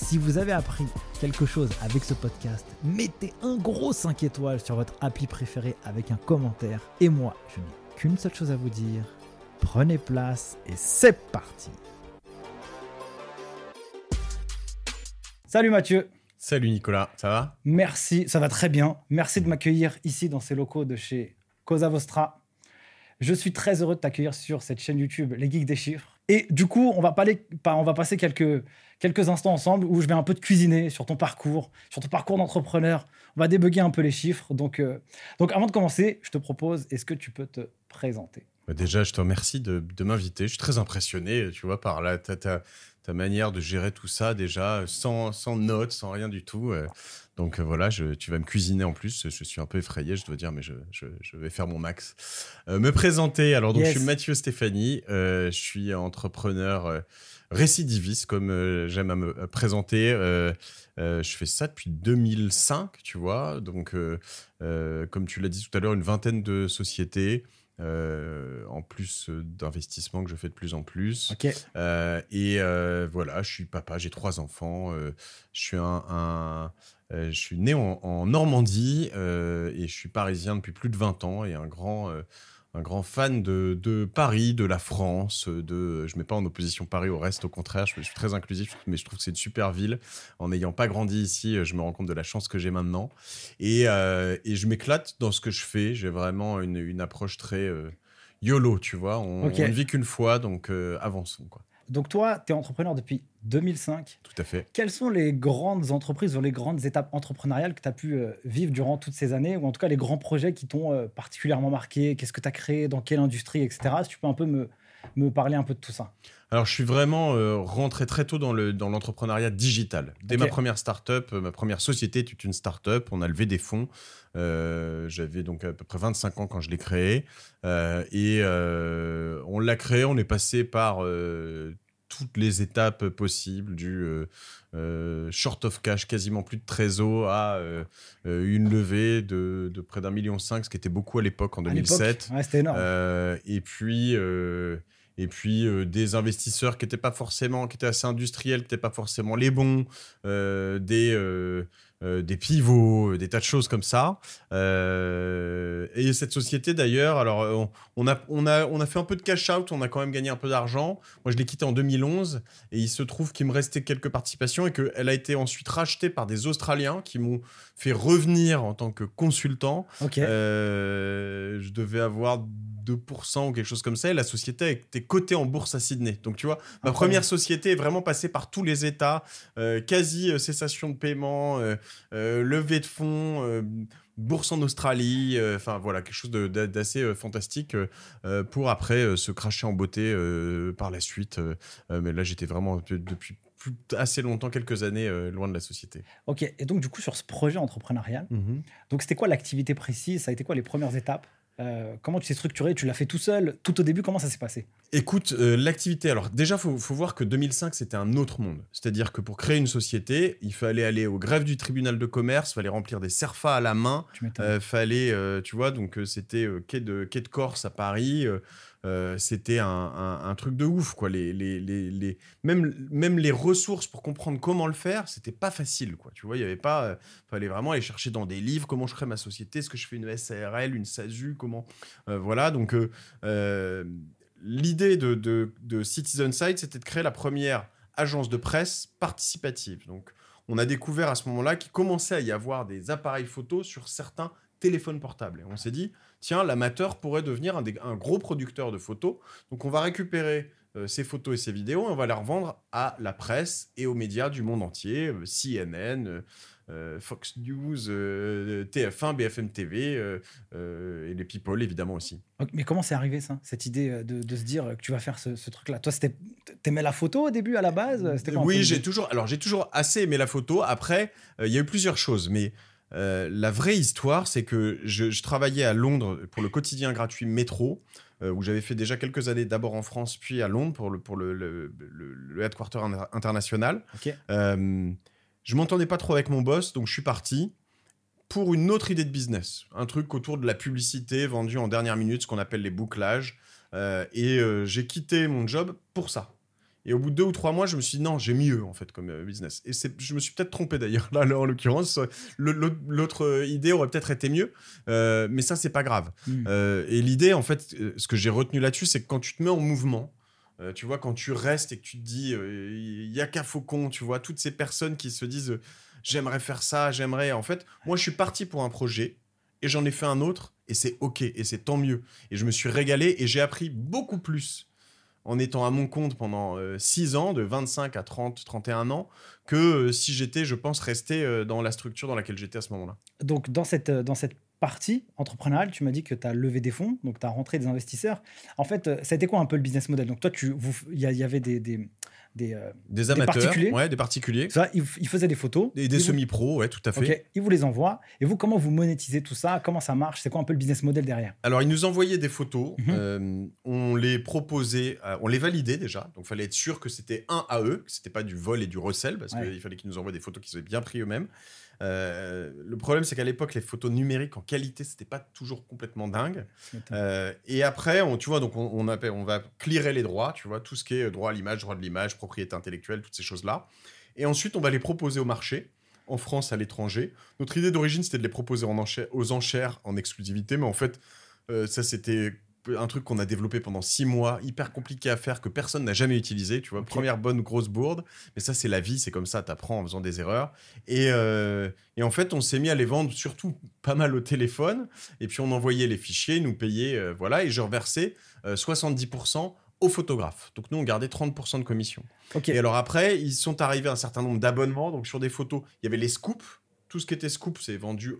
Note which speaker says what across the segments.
Speaker 1: Si vous avez appris quelque chose avec ce podcast, mettez un gros 5 étoiles sur votre appli préféré avec un commentaire. Et moi, je n'ai qu'une seule chose à vous dire. Prenez place et c'est parti Salut Mathieu
Speaker 2: Salut Nicolas, ça va?
Speaker 1: Merci, ça va très bien. Merci de m'accueillir ici dans ces locaux de chez Cosa Vostra. Je suis très heureux de t'accueillir sur cette chaîne YouTube Les Geeks des Chiffres. Et du coup, on va, on va passer quelques, quelques instants ensemble où je vais un peu te cuisiner sur ton parcours, sur ton parcours d'entrepreneur. On va débugger un peu les chiffres. Donc, euh, donc avant de commencer, je te propose, est-ce que tu peux te présenter?
Speaker 2: Bah, Déjà, je te remercie de, m'inviter. Je suis très impressionné, tu vois, par la, ta, ta, manière de gérer tout ça déjà, sans, sans notes, sans rien du tout. Euh. Donc euh, voilà, je, tu vas me cuisiner en plus. Je suis un peu effrayé, je dois dire, mais je, je, vais faire mon max. me présenter. Alors, donc, je suis Mathieu Stéphanie. je suis entrepreneur récidiviste, comme euh, j'aime à me présenter. Euh, euh, je fais ça depuis 2005, tu vois. Donc, comme tu l'as dit tout à l'heure, une vingtaine de sociétés. en plus d'investissements que je fais de plus en plus. et voilà, je suis papa, j'ai trois enfants. je suis un, je suis né en, en Normandie et je suis parisien depuis plus de 20 ans et un grand un grand fan de, Paris, de la France. De, je ne mets pas en opposition Paris au reste, au contraire, je, suis très inclusif, mais je trouve que c'est une super ville. En n'ayant pas grandi ici, je me rends compte de la chance que j'ai maintenant. Et, euh, je m'éclate dans ce que je fais. J'ai vraiment une, approche très euh, YOLO, tu vois. On, ne vit qu'une fois, donc euh, avançons. Quoi.
Speaker 1: Donc toi, tu es entrepreneur depuis 2005.
Speaker 2: Tout à fait.
Speaker 1: Quelles sont les grandes entreprises ou les grandes étapes entrepreneuriales que tu as pu euh, vivre durant toutes ces années, ou en tout cas les grands projets qui t'ont euh, particulièrement marqué? Qu'est-ce que tu as créé? Dans quelle industrie, etc. Si tu peux un peu me, me parler un peu de tout ça.
Speaker 2: Alors, je suis vraiment euh, rentré très tôt dans l'entrepreneuriat dans digital. Dès ma première startup, ma première société était une startup. On a levé des fonds. J'avais donc à peu près 25 ans quand je l'ai créé. et on l'a créé, on est passé par toutes les étapes possibles, du euh, euh, short of cash, quasiment plus de trésor, à euh, une levée de, près d'un million cinq, ce qui était beaucoup à l'époque en 2007.
Speaker 1: Ouais, c'était énorme.
Speaker 2: et puis et puis des investisseurs qui étaient pas forcément, qui étaient assez industriels, qui n'étaient pas forcément les bons, des euh, des pivots, euh, des tas de choses comme ça. Euh, et cette société d'ailleurs, alors on, a, on, a, on a fait un peu de cash out, on a quand même gagné un peu d'argent. Moi je l'ai quittée en 2011 et il se trouve qu'il me restait quelques participations et qu'elle a été ensuite rachetée par des Australiens qui m'ont fait revenir en tant que consultant. je devais avoir 2% ou quelque chose comme ça. Et la société était cotée en bourse à Sydney. Donc, tu vois, ma première société est vraiment passée par tous les États, euh, quasi euh, cessation de paiement, euh, levée de fonds, bourse en Australie. Enfin, voilà, quelque chose d'assez fantastique pour après se cracher en beauté par la suite. mais là, j'étais vraiment depuis assez longtemps, quelques années loin de la société.
Speaker 1: Ok, et donc du coup sur ce projet entrepreneurial, mmh donc c'était quoi l'activité précise? Ça a été quoi les premières étapes? Euh, comment tu t'es structuré? Tu l'as fait tout seul? Tout au début, comment ça s'est passé?
Speaker 2: Écoute, euh, l'activité, alors déjà, il faut, voir que 2005, c'était un autre monde. C'est-à-dire que pour créer une société, il fallait aller au greffe du tribunal de commerce, il fallait remplir des CERFA à la main, il euh, fallait, tu vois, donc c'était quai, de, quai de Corse à Paris, euh, c'était un, truc de ouf, quoi. Les, les, les, même, même les ressources pour comprendre comment le faire, c'était pas facile, quoi. Tu vois, il y avait pas. Euh, fallait vraiment aller chercher dans des livres comment je crée ma société, est-ce que je fais une SARL, une SASU, comment. Euh, voilà, donc l'idée de, de, Citizen Site, c'était de créer la première agence de presse participative. Donc, on a découvert à ce moment-là qu'il commençait à y avoir des appareils photos sur certains téléphones portables. Et on s'est dit, tiens, l'amateur pourrait devenir un, gros producteur de photos. Donc on va récupérer ces photos et ces vidéos, on va les revendre à la presse et aux médias du monde entier, CNN, Fox News, TF1, BFM TV et les People évidemment aussi.
Speaker 1: Mais comment c'est arrivé ça, cette idée de, se dire que tu vas faire ce, truc-là? Toi, t'aimais la photo au début à la base?
Speaker 2: Oui, j'ai toujours, alors j'ai toujours assez aimé la photo. Après, il y a eu plusieurs choses, mais euh, la vraie histoire, c'est que je, travaillais à Londres pour le quotidien gratuit Métro, euh, où j'avais fait déjà quelques années, d'abord en France, puis à Londres pour le, pour le, le, headquarter international. Euh, je m'entendais pas trop avec mon boss, donc je suis parti pour une autre idée de business, un truc autour de la publicité vendue en dernière minute, ce qu'on appelle les bouclages. et j'ai quitté mon job pour ça. Et au bout de deux ou trois mois, je me suis dit non, j'ai mieux en fait comme euh, business. Et je me suis peut-être trompé d'ailleurs là, en l'occurrence. L'autre euh, idée aurait peut-être été mieux, euh, mais ça c'est pas grave. Hmm. et l'idée en fait, ce que j'ai retenu là-dessus, c'est que quand tu te mets en mouvement, tu vois, quand tu restes et que tu te dis, il y a qu'à Faucon, tu vois, toutes ces personnes qui se disent, j'aimerais faire ça, j'aimerais. En fait, moi je suis parti pour un projet et j'en ai fait un autre et c'est ok et c'est tant mieux. Et je me suis régalé et j'ai appris beaucoup plus en étant à mon compte pendant 6 euh, ans, de 25 à 30, 31 ans, que euh, si j'étais, je pense, resté euh, dans la structure dans laquelle j'étais à ce moment-là.
Speaker 1: Donc, dans cette, dans cette partie entrepreneuriale, tu m'as dit que tu as levé des fonds, donc tu as rentré des investisseurs. En fait, ça a été quoi un peu le business model? Donc, toi, il y, avait des, des,
Speaker 2: euh, des amateurs, des particuliers. Ouais, des particuliers.
Speaker 1: Ça, ils, faisaient des photos.
Speaker 2: Et des semi-pros, ouais, tout à fait.
Speaker 1: Ils vous les envoient. Et vous, comment vous monétisez tout ça? Comment ça marche? C'est quoi un peu le business model derrière?
Speaker 2: Alors, ils nous envoyaient des photos. Mhm. Euh, on les proposait, euh, on les validait déjà. Donc, il fallait être sûr que c'était un à eux, que c'était pas du vol et du recel, parce qu'il fallait qu'ils nous envoient des photos qu'ils avaient bien pris eux-mêmes. Euh, le problème, c'est qu'à l'époque, les photos numériques en qualité, c'était pas toujours complètement dingue. Euh, et après, on, tu vois, donc on, on, appelle, on va clearer les droits, tu vois, tout ce qui est droit à l'image, droit de l'image, propriété intellectuelle, toutes ces choses-là. Et ensuite, on va les proposer au marché, en France, à l'étranger. Notre idée d'origine, c'était de les proposer en aux enchères en exclusivité, mais en fait, euh, ça, c'était un truc qu'on a développé pendant six mois, hyper compliqué à faire, que personne n'a jamais utilisé. Tu vois, première bonne grosse bourde. Mais ça, c'est la vie, c'est comme ça, tu apprends en faisant des erreurs. Et, euh, et en fait, on s'est mis à les vendre surtout pas mal au téléphone. Et puis, on envoyait les fichiers, nous payait, euh, voilà. Et je reversais 70% euh, aux photographes. Donc, nous, on gardait 30% de commission. Et alors après, ils sont arrivés un certain nombre d'abonnements. Donc, sur des photos, il y avait les scoops. Tout ce qui était scoop, c'est vendu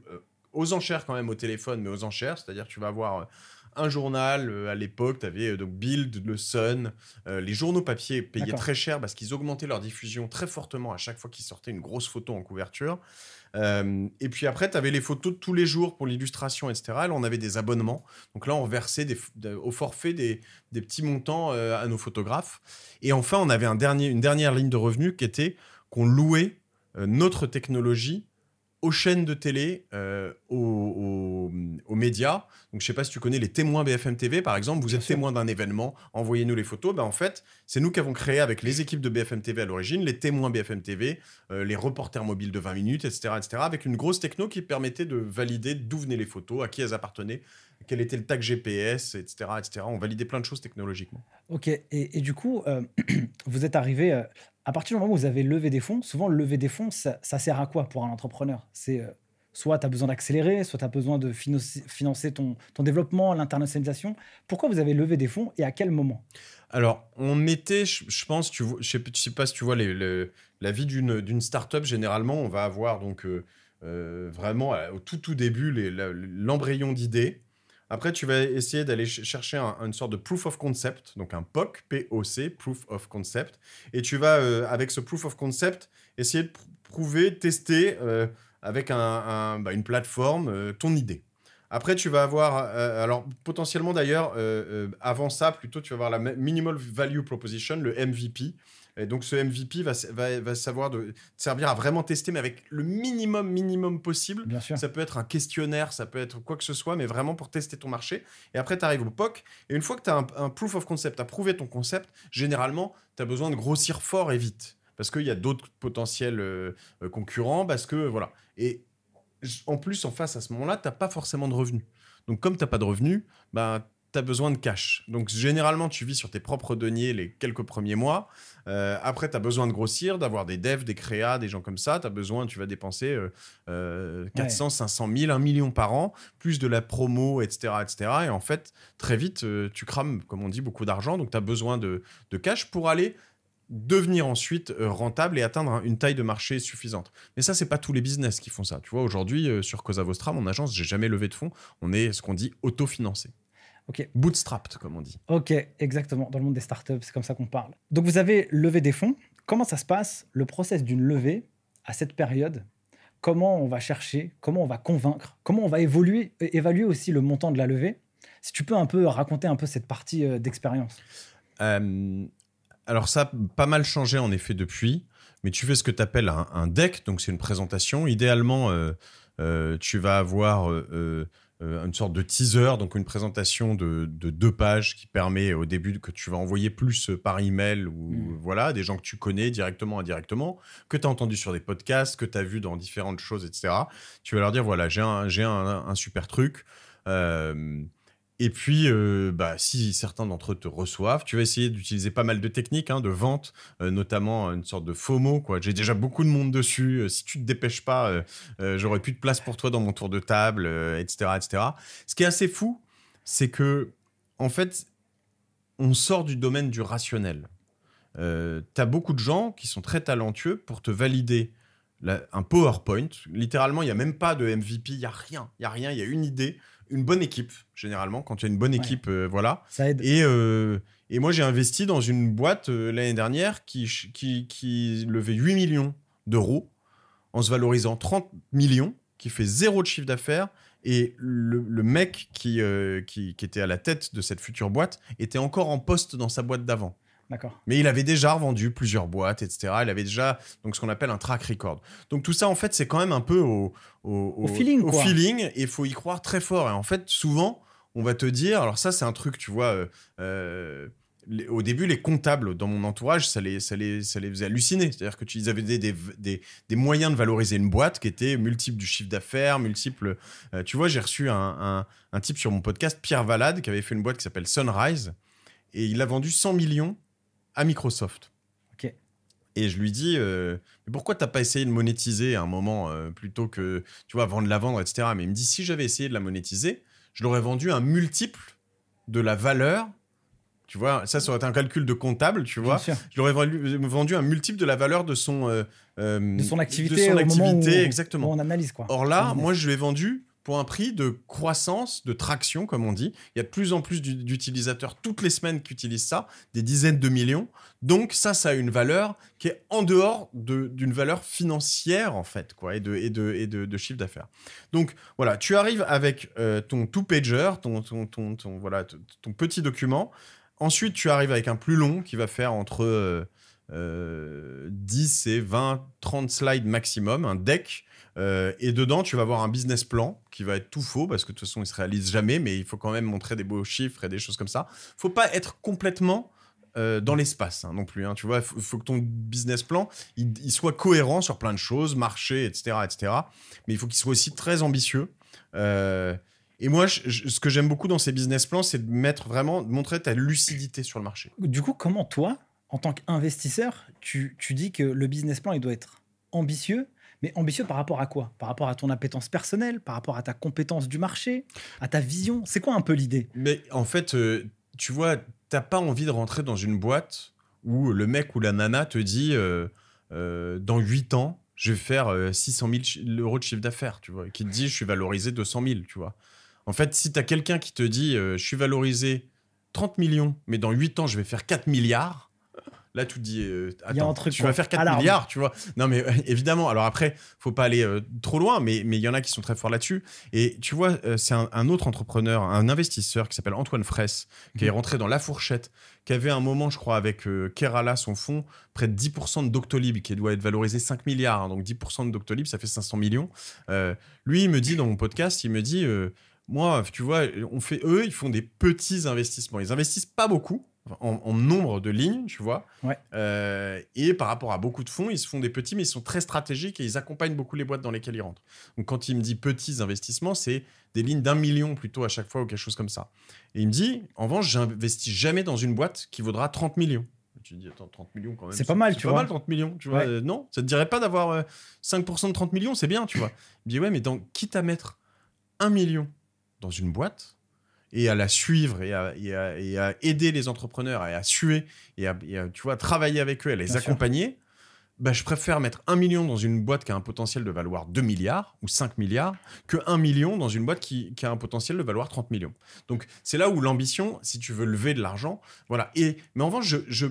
Speaker 2: aux enchères quand même au téléphone, mais aux enchères. C'est-à-dire, tu vas avoir un journal euh, à l'époque, tu avais euh, donc Bild, Le Sun, euh, les journaux papier payaient très cher parce qu'ils augmentaient leur diffusion très fortement à chaque fois qu'ils sortaient une grosse photo en couverture. et puis après, tu avais les photos de tous les jours pour l'illustration, etc. Là, on avait des abonnements. Donc là, on versait au forfait des, petits montants à nos photographes. Et enfin, on avait un dernier, une dernière ligne de revenus qui était qu'on louait notre technologie aux chaînes de télé, euh, aux, médias. Donc, je sais pas si tu connais les témoins BFM TV, par exemple. Vous êtes témoin d'un événement, envoyez-nous les photos. Ben, en fait, c'est nous qui avons créé avec les équipes de BFM TV à l'origine, les témoins BFM TV, euh, les reporters mobiles de 20 minutes, etc., etc., avec une grosse techno qui permettait de valider d'où venaient les photos, à qui elles appartenaient, quel était le tag GPS, etc., etc. On validait plein de choses technologiquement.
Speaker 1: Ok, et, du coup, euh, vous êtes arrivé à partir du moment où vous avez levé des fonds, souvent lever des fonds, ça, sert à quoi pour un entrepreneur? C'est euh, soit tu as besoin d'accélérer, soit tu as besoin de financer, ton, développement, l'internationalisation. Pourquoi vous avez levé des fonds et à quel moment?
Speaker 2: Alors, on mettait, je, pense, tu je ne sais, pas si tu vois la vie d'une startup, généralement, on va avoir donc euh, euh, vraiment au tout, tout début l'embryon d'idées. Après, tu vas essayer d'aller chercher une sorte de proof of concept, donc un POC, P-O-C, proof of concept. Et tu vas, euh, avec ce proof of concept, essayer de prouver, tester euh, avec bah, une plateforme euh, ton idée. Après, tu vas avoir, alors potentiellement d'ailleurs, avant ça, plutôt, tu vas avoir la minimal value proposition, le MVP. Et donc ce MVP va, va, savoir de, servir à vraiment tester, mais avec le minimum, minimum possible.
Speaker 1: Bien sûr.
Speaker 2: Ça peut être un questionnaire, ça peut être quoi que ce soit, mais vraiment pour tester ton marché. Et après, tu arrives au POC. Et une fois que tu as un, proof of concept, tu as prouvé ton concept, généralement, tu as besoin de grossir fort et vite. Parce qu'il y a d'autres potentiels euh, euh, concurrents, parce que voilà. Et en plus, en face, à ce moment-là, tu n'as pas forcément de revenus. Donc, comme tu n'as pas de revenus, bah, tu as besoin de cash. Donc, généralement, tu vis sur tes propres deniers les quelques premiers mois. Euh, après, tu as besoin de grossir, d'avoir des devs, des créas, des gens comme ça. Tu as besoin, tu vas dépenser 400, 500 000, 1 million par an, plus de la promo, etc. etc. Et en fait, très vite, euh, tu crames, comme on dit, beaucoup d'argent. Donc, tu as besoin de, de cash pour aller devenir ensuite euh, rentable et atteindre une taille de marché suffisante. Mais ça, c'est pas tous les business qui font ça. Tu vois, aujourd'hui, sur Cosa Vostra, mon agence, j'ai jamais levé de fonds. On est ce qu'on dit autofinancé.
Speaker 1: Ok.
Speaker 2: Bootstrapped, comme on dit.
Speaker 1: Ok, exactement. Dans le monde des startups, c'est comme ça qu'on parle. Donc, vous avez levé des fonds. Comment ça se passe, le process d'une levée à cette période? Comment on va chercher? Comment on va convaincre? Comment on va évoluer, évaluer aussi le montant de la levée? Si tu peux un peu raconter un peu cette partie euh, d'expérience.
Speaker 2: Euh, alors ça a pas mal changé en effet depuis, mais tu fais ce que tu appelles un, deck, donc c'est une présentation. Idéalement, euh, euh, tu vas avoir une sorte de teaser, donc une présentation de, deux pages qui permet au début que tu vas envoyer plus par email ou mmh. voilà des gens que tu connais directement, indirectement, que tu as entendu sur des podcasts, que tu as vu dans différentes choses, etc. Tu vas leur dire voilà j'ai un, un, un, super truc. Et puis, euh, bah, si certains d'entre eux te reçoivent, tu vas essayer d'utiliser pas mal de techniques hein, de vente, euh, notamment une sorte de FOMO. J'ai déjà beaucoup de monde dessus. Euh, si tu te dépêches pas, j'aurai plus de place pour toi dans mon tour de table, etc., etc. Ce qui est assez fou, c'est que, en fait, on sort du domaine du rationnel. tu as beaucoup de gens qui sont très talentueux pour te valider un PowerPoint. Littéralement, il n'y a même pas de MVP, il n'y a rien. Il n'y a rien, il y a une idée une bonne équipe, généralement. Quand tu as une bonne équipe, euh, voilà.
Speaker 1: Ça aide.
Speaker 2: Et, euh, et moi, j'ai investi dans une boîte euh, l'année dernière qui, qui, qui levait 8 millions d'euros en se valorisant 30 millions, qui fait zéro de chiffre d'affaires. Et le, le mec qui, qui, qui, était à la tête de cette future boîte était encore en poste dans sa boîte d'avant. Mais il avait déjà revendu plusieurs boîtes, etc. Il avait déjà donc ce qu'on appelle un track record. Donc tout ça, en fait, c'est quand même un peu au,
Speaker 1: feeling.
Speaker 2: Au feeling, et il faut y croire très fort. Et en fait, souvent, on va te dire, alors ça, c'est un truc, tu vois. Euh, euh, au début, les comptables dans mon entourage, ça les, ça les, ça les faisait halluciner. C'est-à-dire qu'ils avaient des, des, des, des, moyens de valoriser une boîte qui étaient multiples du chiffre d'affaires, multiples. Euh, tu vois, j'ai reçu un, un, un, type sur mon podcast, Pierre Valade, qui avait fait une boîte qui s'appelle Sunrise, et il a vendu 100 millions à Microsoft. Et je lui dis, euh, mais pourquoi t'as pas essayé de monétiser à un moment euh, plutôt que, tu vois, vendre la vendre, etc. Mais il me dit, si j'avais essayé de la monétiser, je l'aurais vendu un multiple de la valeur. Tu vois, ça, ça aurait été un calcul de comptable, tu vois. Je l'aurais vendu un multiple de la valeur de son, euh,
Speaker 1: de son activité, de son activité exactement. on analyse quoi.
Speaker 2: Or là, moi, je lui ai vendu pour un prix de croissance, de traction, comme on dit. Il y a de plus en plus d'utilisateurs toutes les semaines qui utilisent ça, des dizaines de millions. Donc ça, ça a une valeur qui est en dehors d'une valeur financière, en fait, quoi, et de, et de, et de, chiffre d'affaires. Donc voilà, tu arrives avec euh, ton two-pager, ton, ton, ton, voilà, ton petit document. Ensuite, tu arrives avec un plus long qui va faire entre... Euh, 10 euh, et 20, 30 slides maximum, un deck. Euh, et dedans, tu vas avoir un business plan qui va être tout faux parce que de toute façon, il se réalise jamais, mais il faut quand même montrer des beaux chiffres et des choses comme ça. Faut pas être complètement euh, dans l'espace hein, non plus. Hein, tu vois, il faut, que ton business plan il, soit cohérent sur plein de choses, marché, etc., etc. Mais il faut qu'il soit aussi très ambitieux. et moi, ce que j'aime beaucoup dans ces business plans, c'est de mettre vraiment, de montrer ta lucidité sur le marché.
Speaker 1: Du coup, comment toi, en tant qu'investisseur, tu, dis que le business plan, il doit être ambitieux, mais ambitieux par rapport à quoi? Par rapport à ton appétence personnelle, par rapport à ta compétence du marché, à ta vision? C'est quoi un peu l'idée?
Speaker 2: Mais en fait, euh, tu vois, t'as pas envie de rentrer dans une boîte où le mec ou la nana te dit euh, euh, dans 8 ans, je vais faire 600 000 euros de chiffre d'affaires, tu vois, qui te dit je suis valorisé 200 000, tu vois. En fait, si tu as quelqu'un qui te dit je suis valorisé 30 millions, mais dans 8 ans, je vais faire 4 milliards, Là, tu te dis, euh, attends, tu vas faire 4 milliards, tu vois. Non, mais euh, évidemment, alors après, faut pas aller euh, trop loin, mais il y en a qui sont très forts là-dessus. Et tu vois, c'est un, autre entrepreneur, un investisseur qui s'appelle Antoine Fraisse, qui est mhm. rentré dans la fourchette, qui avait un moment, je crois, avec Kerala, son fonds, près de 10% de Doctolib, qui doit être valorisé 5 milliards. Hein. donc 10% de Doctolib, ça fait 500 millions. lui, il me dit dans mon podcast, il me dit, moi, tu vois, on fait, eux, ils font des petits investissements. Ils investissent pas beaucoup en, nombre de lignes, tu vois.
Speaker 1: Ouais.
Speaker 2: Euh, et par rapport à beaucoup de fonds, ils se font des petits, mais ils sont très stratégiques et ils accompagnent beaucoup les boîtes dans lesquelles ils rentrent. Donc quand il me dit petits investissements, c'est des lignes d'un million plutôt à chaque fois ou quelque chose comme ça. Et il me dit, en revanche, j'investis jamais dans une boîte qui vaudra 30 millions. Tu dis, attends, 30 millions quand même.
Speaker 1: C'est pas mal, tu
Speaker 2: vois. C'est pas mal, 30 millions, tu vois. Euh, non, ça te dirait pas d'avoir 5% euh, de 30 millions, c'est bien, tu vois. Il me dit, ouais, mais dans, quitte à mettre 1 million dans une boîte, et à la suivre et à, et à, aider les entrepreneurs et à suer et à, tu vois, travailler avec eux, à les accompagner, bah, je préfère mettre un million dans une boîte qui a un potentiel de valoir 2 milliards ou 5 milliards que 1 million dans une boîte qui, qui a un potentiel de valoir 30 millions. Donc, c'est là où l'ambition, si tu veux lever de l'argent, voilà. Et, mais en revanche, je, je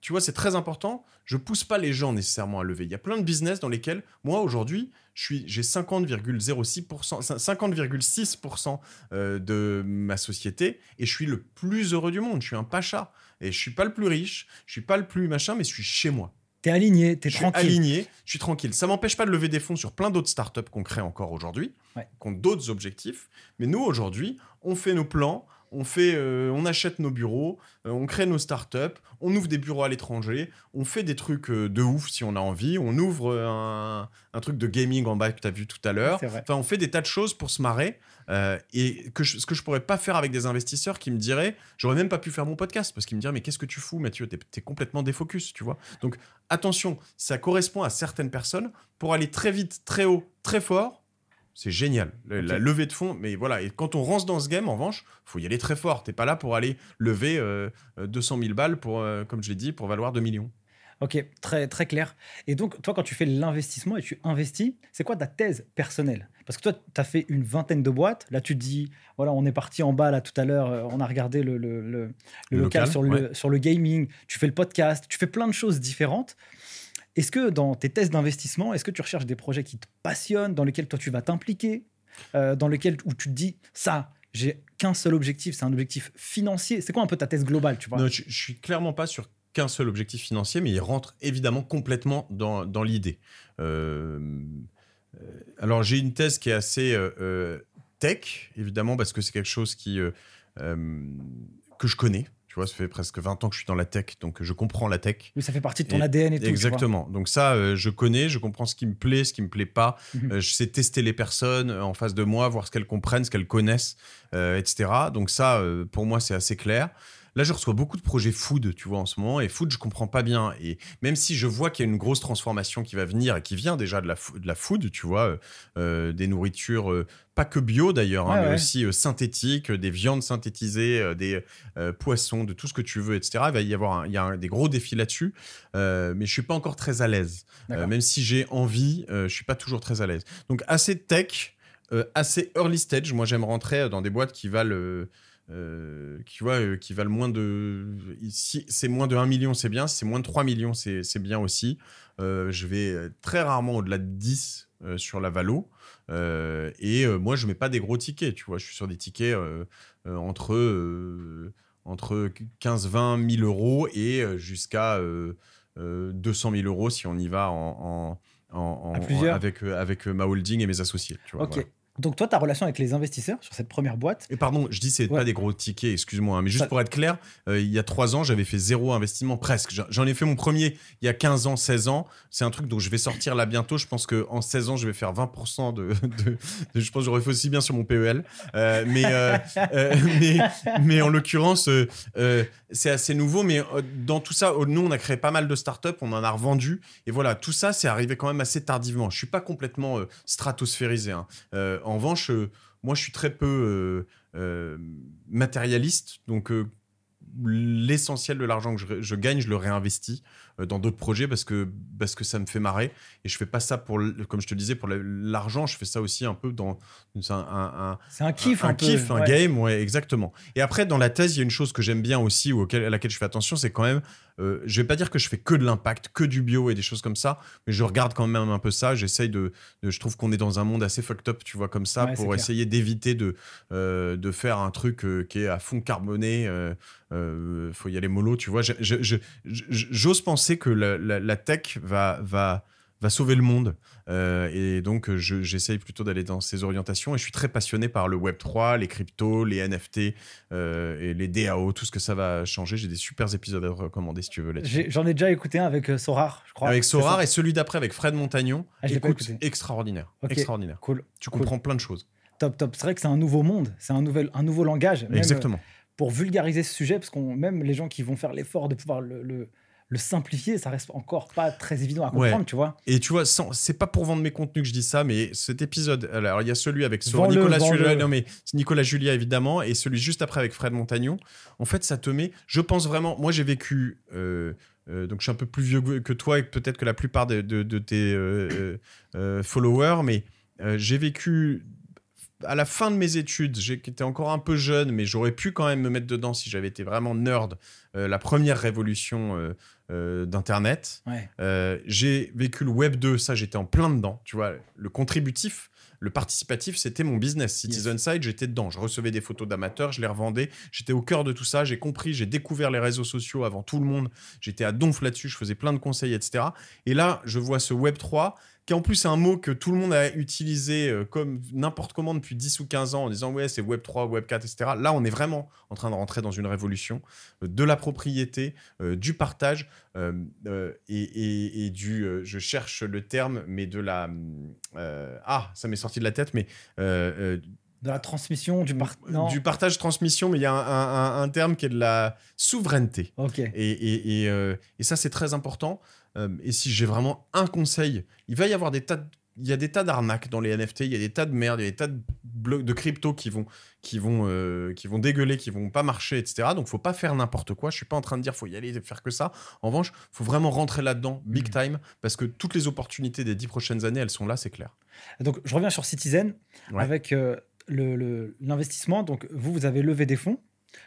Speaker 2: tu vois, c'est très important. Je pousse pas les gens nécessairement à lever. Il y a plein de business dans lesquels, moi, aujourd'hui, j'ai 50,06%, 50,6% euh, de ma société et je suis le plus heureux du monde. Je suis un pacha. Et je suis pas le plus riche, je suis pas le plus machin, mais je suis chez moi.
Speaker 1: Tu es aligné, tu es tranquille.
Speaker 2: Je suis aligné, je suis tranquille. Ça m'empêche pas de lever des fonds sur plein d'autres startups qu'on crée encore aujourd'hui, qui ont d'autres objectifs. Mais nous, aujourd'hui, on fait nos plans, on, fait, euh, on achète nos bureaux, euh, on crée nos startups, on ouvre des bureaux à l'étranger, on fait des trucs euh, de ouf si on a envie, on ouvre un, truc de gaming en bas que tu as vu tout à l'heure. Enfin, on fait des tas de choses pour se marrer. et que ce que je pourrais pas faire avec des investisseurs qui me diraient, j'aurais même pas pu faire mon podcast parce qu'ils me diraient, mais qu'est-ce que tu fous, Mathieu? T'es es complètement défocus, tu vois. Donc attention, ça correspond à certaines personnes pour aller très vite, très haut, très fort c'est génial. La levée de fonds, mais voilà. Et quand on rentre dans ce game, en revanche, faut y aller très fort. T'es pas là pour aller lever 200 euh, 000 balles pour, euh, comme je l'ai dit, pour valoir 2 millions.
Speaker 1: Ok, très, très clair. Et donc, toi, quand tu fais l'investissement et tu investis, c'est quoi ta thèse personnelle? Parce que toi, tu as fait une vingtaine de boîtes. Là, tu te dis, voilà, on est parti en bas, là, tout à l'heure, euh, on a regardé le, le, local, sur, le, sur le gaming, tu fais le podcast, tu fais plein de choses différentes. Est-ce que dans tes tests d'investissement, est-ce que tu recherches des projets qui te passionnent, dans lesquels toi tu vas t'impliquer, euh, dans lesquels où tu te dis ça, j'ai qu'un seul objectif, c'est un objectif financier. C'est quoi un peu ta thèse globale, tu vois?
Speaker 2: Non, je, ne suis clairement pas sur qu'un seul objectif financier, mais il rentre évidemment complètement dans, dans l'idée. Euh, euh, alors j'ai une thèse qui est assez tech, évidemment, parce que c'est quelque chose qui que je connais. Tu vois, ça fait presque 20 ans que je suis dans la tech, donc je comprends la tech.
Speaker 1: Oui, ça fait partie de ton ADN et tout.
Speaker 2: Exactement. Donc ça, euh, je connais, je comprends ce qui me plaît, ce qui me plaît pas. Mhm. Euh, je sais tester les personnes euh, en face de moi, voir ce qu'elles comprennent, ce qu'elles connaissent, etc. Donc ça, pour moi, c'est assez clair. Là, je reçois beaucoup de projets food, tu vois, en ce moment. Et food, je comprends pas bien. Et même si je vois qu'il y a une grosse transformation qui va venir et qui vient déjà de la, de la food, tu vois, des nourritures pas que bio d'ailleurs, hein, mais aussi euh, synthétique, euh, des viandes synthétisées, euh, des poissons, de tout ce que tu veux, etc. Il va y avoir il y a des gros défis là-dessus, mais je suis pas encore très à l'aise. même si j'ai envie, je suis pas toujours très à l'aise. Donc assez tech, assez early stage. Moi, j'aime rentrer dans des boîtes qui valent. Qui, vois, qui valent moins de. Si c'est moins de 1 million, c'est bien. Si c'est moins de 3 millions, c'est bien aussi. je vais très rarement au-delà de 10 sur la valo. Euh, et euh, moi, je mets pas des gros tickets, tu vois. Je suis sur des tickets euh, entre, entre 15-20 000 euros et jusqu'à 200 000 euros si on y va en, en, avec, avec ma holding et mes associés. Tu vois,
Speaker 1: ok. Donc toi, ta relation avec les investisseurs sur cette première boîte
Speaker 2: Et pardon, je dis c'est pas des gros tickets, excuse-moi, hein, mais juste pour être clair, euh, il y a trois ans, j'avais fait zéro investissement presque. J'en ai fait mon premier il y a 15 ans, 16 ans. C'est un truc dont je vais sortir là bientôt. Je pense qu'en 16 ans, je vais faire 20% de, Je pense que j'aurais fait aussi bien sur mon PEL. Euh, mais, euh, mais, mais en l'occurrence, c'est assez nouveau. Mais dans tout ça, nous, on a créé pas mal de startups, on en a revendu. Et voilà, tout ça, c'est arrivé quand même assez tardivement. Je suis pas complètement stratosphérisé. Hein. En revanche, euh, moi, je suis très peu euh, euh, matérialiste. Donc, l'essentiel de l'argent que je, gagne, je le réinvestis dans d'autres projets parce que, parce que ça me fait marrer. Et je fais pas ça pour, comme je te disais, pour l'argent. Je fais ça aussi un peu dans
Speaker 1: un, un, c'est un kiff,
Speaker 2: un, kiff, un game, ouais, exactement. Et après, dans la thèse, il y a une chose que j'aime bien aussi ou à laquelle je fais attention, c'est quand même euh, je vais pas dire que je fais que de l'impact, que du bio et des choses comme ça, mais je regarde quand même un peu ça. J'essaye de, Je trouve qu'on est dans un monde assez fucked up, tu vois, comme ça, pour essayer d'éviter de, euh, de faire un truc euh, qui est à fond carboné. Il faut y aller mollo, tu vois. J'ose penser que la, la, tech va, va, va sauver le monde. Euh, et donc, j'essaye plutôt d'aller dans ces orientations. Et je suis très passionné par le Web 3, les cryptos, les NFT et les DAO, tout ce que ça va changer. J'ai des super épisodes à recommander si tu veux.
Speaker 1: J'en ai, déjà écouté un avec Sorar, je crois.
Speaker 2: Avec Sorar et celui d'après avec Fred Montagnon. Ah, Écoute, extraordinaire. extraordinaire.
Speaker 1: Cool.
Speaker 2: Tu comprends plein de choses.
Speaker 1: Top, top. C'est vrai que c'est un nouveau monde, c'est un, nouvel, un nouveau langage.
Speaker 2: Exactement.
Speaker 1: pour vulgariser ce sujet, parce qu'on même les gens qui vont faire l'effort de pouvoir le le simplifier, ça reste encore pas très évident à comprendre, tu vois.
Speaker 2: Et tu vois, c'est pas pour vendre mes contenus que je dis ça, mais cet épisode, alors il y a celui avec Nicolas Julia, non mais Nicolas Julia évidemment, et celui juste après avec Fred Montagnon. En fait, ça te met, je pense vraiment, moi j'ai vécu. Euh, euh, donc je suis un peu plus vieux que toi et peut-être que la plupart de, tes euh, followers, mais j'ai vécu à la fin de mes études, j'étais encore un peu jeune, mais j'aurais pu quand même me mettre dedans si j'avais été vraiment nerd. la première révolution euh, d'Internet. Euh, j'ai vécu le Web 2, ça j'étais en plein dedans. Tu vois, le contributif, le participatif, c'était mon business. Citizen Side, j'étais dedans. Je recevais des photos d'amateurs, je les revendais. J'étais au cœur de tout ça. J'ai compris, j'ai découvert les réseaux sociaux avant tout le monde. J'étais à donf là-dessus, je faisais plein de conseils, etc. Et là, je vois ce Web 3 qui en plus est un mot que tout le monde a utilisé euh, comme n'importe comment depuis 10 ou 15 ans en disant ouais c'est Web 3, Web 4, etc. Là on est vraiment en train de rentrer dans une révolution euh, de la propriété, euh, du partage et, du, je cherche le terme, mais de la... ah, ça m'est sorti de la tête, mais
Speaker 1: de la transmission, du,
Speaker 2: du partage transmission, mais il y a un, terme qui est de la souveraineté.
Speaker 1: Ok.
Speaker 2: Et, et ça, c'est très important. Euh, et si j'ai vraiment un conseil, il va y avoir des tas de il y a des tas d'arnaques dans les NFT, il y a des tas de merde, il y a des tas de blocs de crypto qui vont qui vont euh, qui vont dégueuler, qui vont pas marcher, etc. Donc faut pas faire n'importe quoi. Je suis pas en train de dire faut y aller faire que ça. En revanche, faut vraiment rentrer là-dedans big mmh. time parce que toutes les opportunités des dix prochaines années, elles sont là, c'est clair.
Speaker 1: Donc je reviens sur Citizen avec euh, l'investissement. Donc vous vous avez levé des fonds.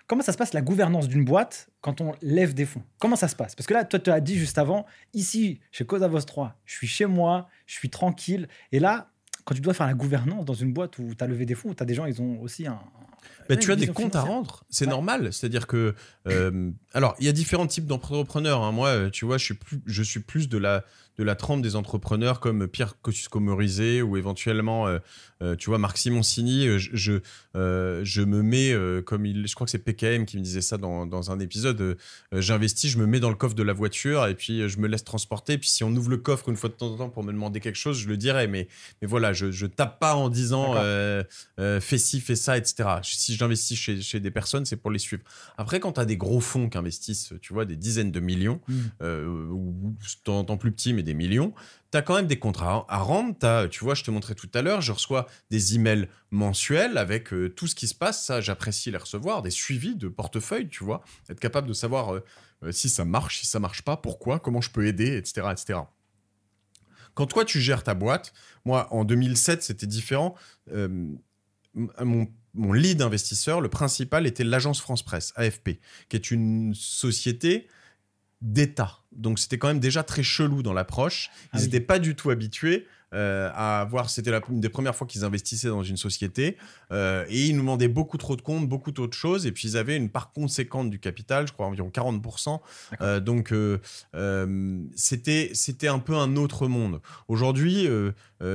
Speaker 1: Comment ça se passe la gouvernance d'une boîte quand on lève des fonds? Comment ça se passe? Parce que là, toi, tu as dit juste avant, ici, chez Vos 3, je suis chez moi, je suis tranquille. Et là, quand tu dois faire la gouvernance dans une boîte où tu as levé des fonds, tu as des gens, ils ont aussi un.
Speaker 2: Mais tu as des comptes à rendre, c'est normal. C'est-à-dire que. Euh, alors, il y a différents types d'entrepreneurs. Hein. Moi, tu vois, je suis plus, je suis plus de la de la trempe des entrepreneurs comme Pierre Kosciusko-Morizet ou éventuellement, euh, euh, tu vois, Marc Simoncini. Euh, je, je, me mets, comme il, je crois que c'est PKM qui me disait ça dans, dans un épisode, j'investis, je me mets dans le coffre de la voiture et puis je me laisse transporter. Et puis si on ouvre le coffre une fois de temps en temps pour me demander quelque chose, je le dirai. Mais, mais voilà, je, je tape pas en disant fais ci, fais ça, etc. Si j'investis chez, chez des personnes, c'est pour les suivre. Après, quand tu as des gros fonds qui investissent, tu vois, des dizaines de millions, mmh. ou tant plus petit, mais des millions, tu as quand même des contrats à rendre. As, tu vois, je te montrais tout à l'heure, je reçois des emails mensuels avec euh, tout ce qui se passe. Ça, j'apprécie les recevoir, des suivis de portefeuille, tu vois, être capable de savoir euh, euh, si ça marche, si ça marche pas, pourquoi, comment je peux aider, etc., etc. Quand toi, tu gères ta boîte, moi, en 2007, c'était différent. mon, mon lead investisseur, le principal, était l'agence France Presse, AFP, qui est une société d'État. Donc c'était quand même déjà très chelou dans l'approche. Ils n'étaient ah pas du tout habitués euh, à voir. C'était une des premières fois qu'ils investissaient dans une société euh, et ils nous demandaient beaucoup trop de comptes, beaucoup trop de choses. Et puis ils avaient une part conséquente du capital, je crois environ 40%. Euh, donc c'était c'était un peu un autre monde. Aujourd'hui,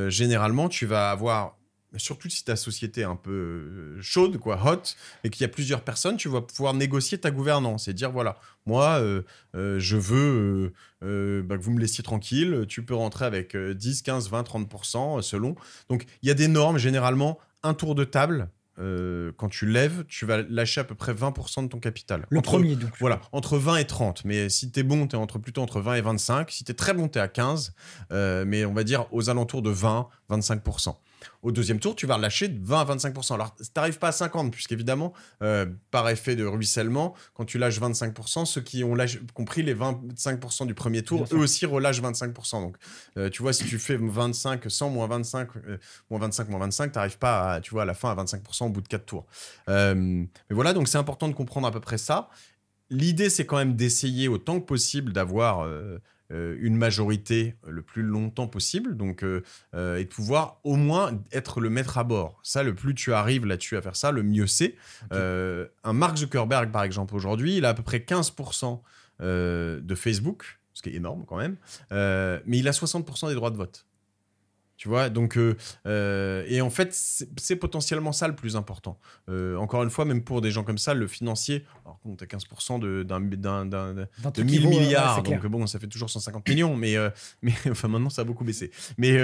Speaker 2: généralement, tu vas avoir surtout si ta société est un peu euh, chaude, quoi, hot, et qu'il y a plusieurs personnes, tu vas pouvoir négocier ta gouvernance et dire voilà, moi, euh, euh, je veux bah, que vous me laissiez tranquille, tu peux rentrer avec 10, 15, 20, 30% selon. Donc, il y a des normes, généralement, un tour de table. quand tu lèves, tu vas lâcher à peu près 20% de ton capital.
Speaker 1: Le premier, donc.
Speaker 2: Voilà, entre 20 et 30. Mais si tu es bon, tu es entre, plutôt entre 20 et 25. Si tu es très bon, tu es à 15. mais on va dire aux alentours de 20, 25%. Au deuxième tour, tu vas relâcher de 20 à 25%. Alors, tu n'arrives pas à 50, puisqu'évidemment, euh, par effet de ruissellement, quand tu lâches 25%, ceux qui ont compris les 25% du premier tour, eux aussi relâchent 25%. Donc, euh, tu vois, si tu fais 25, 100, moins 25, euh, moins 25, moins 25, tu n'arrives pas, à, tu vois, à la fin à 25% au bout de 4 tours. mais voilà, donc c'est important de comprendre à peu près ça. L'idée, c'est quand même d'essayer autant que possible d'avoir une majorité le plus longtemps possible, donc euh, euh, et de pouvoir au moins être le maître à bord. Ça, le plus tu arrives là-dessus à faire ça, le mieux c'est. un Mark Zuckerberg, par exemple, aujourd'hui, il a à peu près 15% de Facebook ce qui est énorme quand même. Euh, mais il a 60% des droits de vote. Tu vois, donc, euh, euh, et en fait, c'est potentiellement ça le plus important. Euh, encore une fois, même pour des gens comme ça, le financier, alors qu'on à 15% d'un de 1000 milliards, donc bon, ça fait toujours 150 millions, mais, mais enfin maintenant, ça a beaucoup baissé. Mais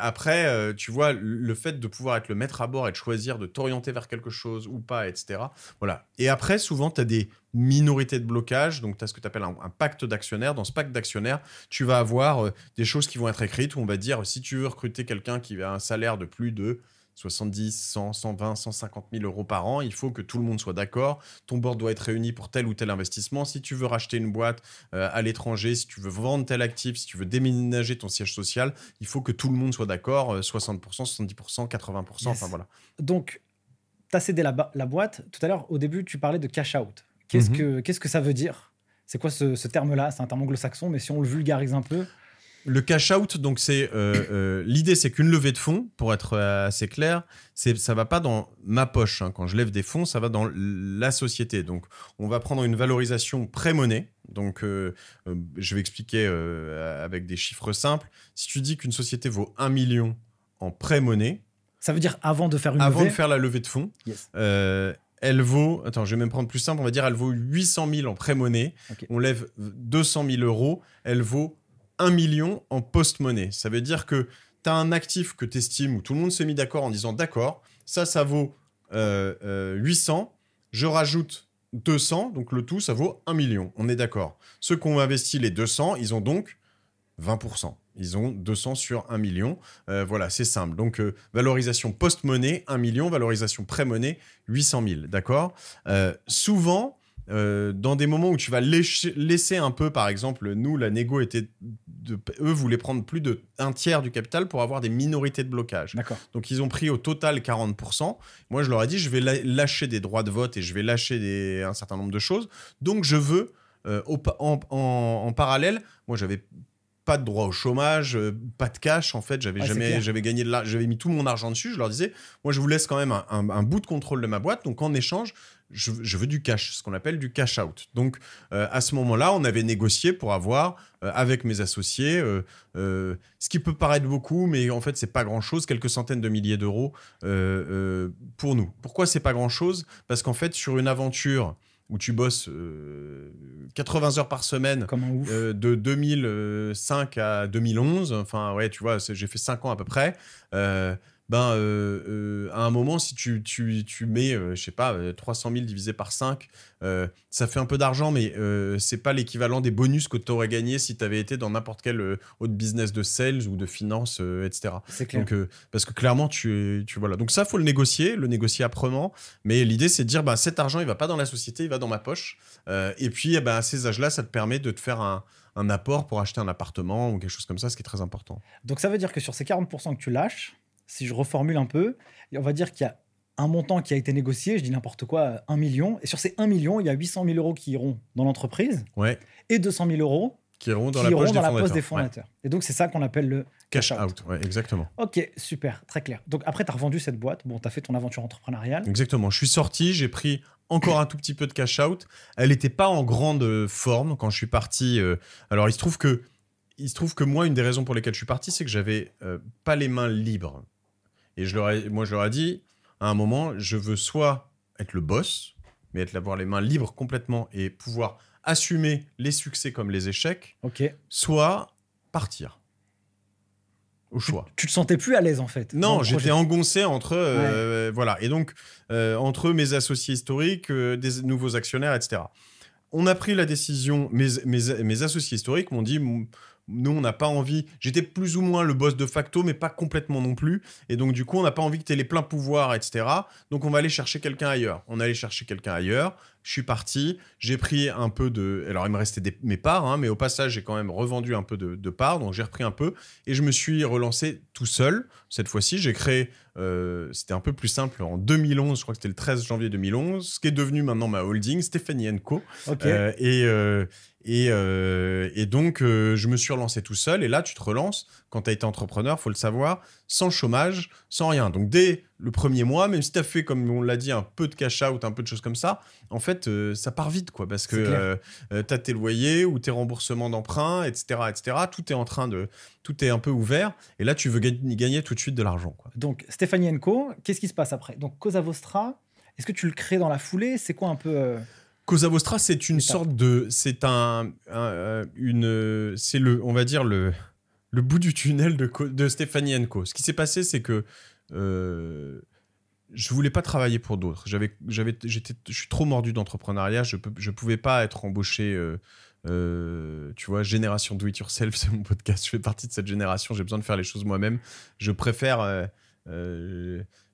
Speaker 2: après, tu vois, le fait de pouvoir être le maître à bord et de choisir de t'orienter vers quelque chose ou pas, etc. Voilà. Et après, souvent, tu as des minorité de blocage. Donc, tu as ce que tu appelles un, pacte d'actionnaires. Dans ce pacte d'actionnaires, tu vas avoir euh, des choses qui vont être écrites où on va dire si tu veux recruter quelqu'un qui a un salaire de plus de 70, 100, 120, 150 000 euros par an, il faut que tout le monde soit d'accord. Ton board doit être réuni pour tel ou tel investissement. Si tu veux racheter une boîte euh, à l'étranger, si tu veux vendre tel actif, si tu veux déménager ton siège social, il faut que tout le monde soit d'accord. 60%, 70%, 80%, enfin voilà.
Speaker 1: Donc, tu as cédé la, la boîte. Tout à l'heure, au début, tu parlais de cash out. Qu'est-ce mhm. que qu'est-ce que ça veut dire? C'est quoi ce, terme-là? C'est un terme anglo-saxon, mais si on le vulgarise un peu.
Speaker 2: Le cash out, donc c'est euh, euh, l'idée, c'est qu'une levée de fonds, pour être euh, assez clair, c'est ça va pas dans ma poche. Hein. Quand je lève des fonds, ça va dans la société. Donc, on va prendre une valorisation pré-monnaie. Donc, je vais expliquer avec des chiffres simples. Si tu dis qu'une société vaut 1 million en pré-monnaie,
Speaker 1: ça veut dire avant de faire une
Speaker 2: avant de faire la levée de fonds, elle vaut, attends, je vais même prendre plus simple, on va dire, elle vaut 800 000 en pré-monnaie. On lève 200 000 euros, elle vaut 1 million en post-monnaie. Ça veut dire que tu as un actif que tu estimes, où tout le monde s'est mis d'accord en disant, d'accord, ça, ça vaut 800, euh, je rajoute 200, donc le tout, ça vaut 1 million. On est d'accord. Ceux qui ont investi les 200, ils ont donc 20%. Ils ont 200 sur 1 million. Euh, voilà, c'est simple. Donc, euh, valorisation post-monnaie, 1 million. Valorisation pré-monnaie, 800 000. D'accord? Euh, Souvent, dans des moments où tu vas laisser un peu, par exemple, nous, la négo était. De, eux voulaient prendre plus de un tiers du capital pour avoir des minorités de blocage.
Speaker 1: D'accord.
Speaker 2: Donc, ils ont pris au total 40%. Moi, je leur ai dit, je vais lâcher des droits de vote et je vais lâcher des, un certain nombre de choses. Donc, je veux. en, en, parallèle, moi j'avais pas de droit au chômage, euh, pas de cash. En fait, j'avais jamais, j'avais gagné de j'avais mis tout mon argent dessus. Je leur disais, moi, je vous laisse quand même un, bout de contrôle de ma boîte. Donc, en échange, je, veux du cash, ce qu'on appelle du cash out. Donc, euh, à ce moment-là, on avait négocié pour avoir, euh, avec mes associés, ce qui peut paraître beaucoup, mais en fait, c'est pas grand-chose, quelques centaines de milliers d'euros pour nous. Pourquoi c'est pas grand-chose? Parce qu'en fait, sur une aventure où tu bosses 80 euh, heures par semaine
Speaker 1: euh,
Speaker 2: de 2005 à 2011. Enfin, ouais, tu vois, j'ai fait 5 ans à peu près. Euh, ben, euh, euh, à un moment, si tu, tu, tu mets, euh, je sais pas, 300 000 divisé par 5, ça fait un peu d'argent, mais c'est pas l'équivalent des bonus que tu aurais gagné si tu avais été dans n'importe quel autre business de sales ou de finance, etc.
Speaker 1: C'est clair.
Speaker 2: Donc, parce que clairement, tu, tu voilà. Donc ça, faut le négocier, le négocier âprement. Mais l'idée, c'est de dire, bah, cet argent, il va pas dans la société, il va dans ma poche. et puis, eh ben, à ces âges-là, ça te permet de te faire un, un apport pour acheter un appartement ou quelque chose comme ça, ce qui est très important.
Speaker 1: Donc ça veut dire que sur ces 40% que tu lâches, si je reformule un peu, on va dire qu'il y a un montant qui a été négocié, je dis n'importe quoi, 1 million. Et sur ces 1 million, il y a 800 000 euros qui iront dans l'entreprise
Speaker 2: ouais.
Speaker 1: et 200 000 euros
Speaker 2: qui iront dans, la, poche
Speaker 1: des fondateurs. Et donc, c'est ça qu'on appelle le
Speaker 2: cash, out. Ouais, exactement.
Speaker 1: Ok, super, très clair. Donc, après, tu as revendu cette boîte. Bon, tu as fait ton aventure entrepreneuriale.
Speaker 2: Exactement. Je suis sorti, j'ai pris encore un tout petit peu de cash out. Elle n'était pas en grande forme quand je suis parti. Euh, alors, il se trouve que. Il se trouve que moi, une des raisons pour lesquelles je suis parti, c'est que j'avais euh, pas les mains libres. Et je leur ai, moi, je leur ai dit, à un moment, je veux soit être le boss, mais être avoir les mains libres complètement et pouvoir assumer les succès comme les échecs, soit partir. Au choix.
Speaker 1: Tu, te sentais plus à l'aise en fait
Speaker 2: Non, j'étais engoncé entre euh, voilà et donc euh, entre mes associés historiques, euh, des nouveaux actionnaires, etc. On a pris la décision. Mes, mes, mes associés historiques m'ont dit nous, on n'a pas envie. J'étais plus ou moins le boss de facto, mais pas complètement non plus. Et donc, du coup, on n'a pas envie que tu aies les pleins pouvoirs, etc. Donc, on va aller chercher quelqu'un ailleurs. On allait chercher quelqu'un ailleurs. Je suis parti. J'ai pris un peu de. Alors, il me restait mes parts, hein, mais au passage, j'ai quand même revendu un peu de, parts. Donc, j'ai repris un peu. Et je me suis relancé tout seul. Cette fois-ci, j'ai créé. Euh, c'était un peu plus simple. En 2011, je crois que c'était le 13 janvier 2011, ce qui est devenu maintenant ma holding, Stéphanie Co.
Speaker 1: Euh,
Speaker 2: et. Euh, Et, euh, et donc, euh, je me suis relancé tout seul. Et là, tu te relances quand tu as été entrepreneur, faut le savoir, sans chômage, sans rien. Donc, dès le premier mois, même si tu as fait, comme on l'a dit, un peu de cash out, un peu de choses comme ça, en fait, euh, ça part vite, quoi. Parce que tu as tes loyers ou tes remboursements d'emprunt, etc., etc. Tout est en train de. Tout est un peu ouvert. Et là, tu veux gagner, tout de suite de l'argent, quoi.
Speaker 1: Donc, Stéphanie Co, qu'est-ce qui se passe après? Donc, Cosa Vostra, est-ce que tu le crées dans la foulée? C'est quoi un peu.
Speaker 2: Cosa Vostra, c'est une sorte de, c'est un, euh, une, c'est le, on va dire le, le bout du tunnel de, de Stéphanie Enco. Ce qui s'est passé, c'est que euh, je voulais pas travailler pour d'autres. J'avais, j'avais, j'étais, je suis trop mordu d'entrepreneuriat. Je peux, je pouvais pas être embauché. Euh, euh, tu vois, génération do it yourself, c'est mon podcast. Je fais partie de cette génération. J'ai besoin de faire les choses moi-même. Je préfère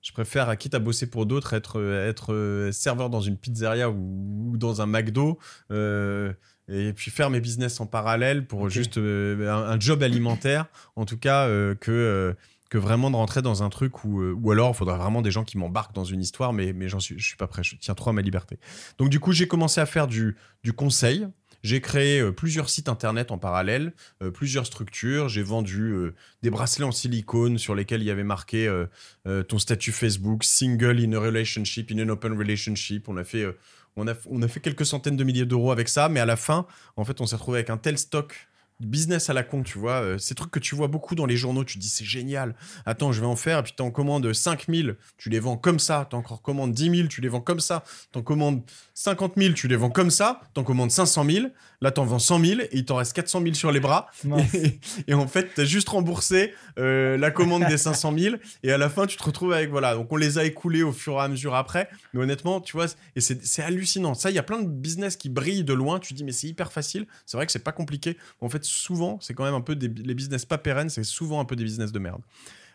Speaker 2: je préfère, quitte à bosser pour d'autres, être, être euh, serveur dans une pizzeria ou, dans un McDo. Euh, et puis faire mes business en parallèle pour juste euh, un, job alimentaire, en tout cas, que, que vraiment de rentrer dans un truc où, ou alors il faudrait vraiment des gens qui m'embarquent dans une histoire, mais, mais j'en suis, je suis pas prêt, je tiens trop à ma liberté. Donc du coup, j'ai commencé à faire du, du conseil, j'ai créé euh, plusieurs sites internet en parallèle, euh, plusieurs structures. J'ai vendu euh, des bracelets en silicone sur lesquels il y avait marqué ton statut Facebook, single in a relationship, in an open relationship. On a fait, on a, on a fait quelques centaines de milliers d'euros avec ça, mais à la fin, en fait, on s'est retrouvé avec un tel stock business à la con, tu vois. Euh, ces trucs que tu vois beaucoup dans les journaux, tu te dis c'est génial. Attends, je vais en faire. Et puis tu en commandes 5000, tu les vends comme ça. Tu en commandes 10 000, tu les vends comme ça. Tu en commandes 50 000, tu les vends comme ça. Tu en commandes 500 000. Là, tu en vends 100 000 et il t'en reste 400 000 sur les bras. Et, en fait, tu as juste remboursé euh, la commande des 500 000. Et à la fin, tu te retrouves avec. Voilà. Donc on les a écoulés au fur et à mesure après. Mais honnêtement, tu vois, et c'est hallucinant. Ça, il y a plein de business qui brillent de loin. Tu dis, mais c'est hyper facile. C'est vrai que c'est pas compliqué. En fait, souvent, c'est quand même un peu des les business pas pérennes, c'est souvent un peu des business de merde.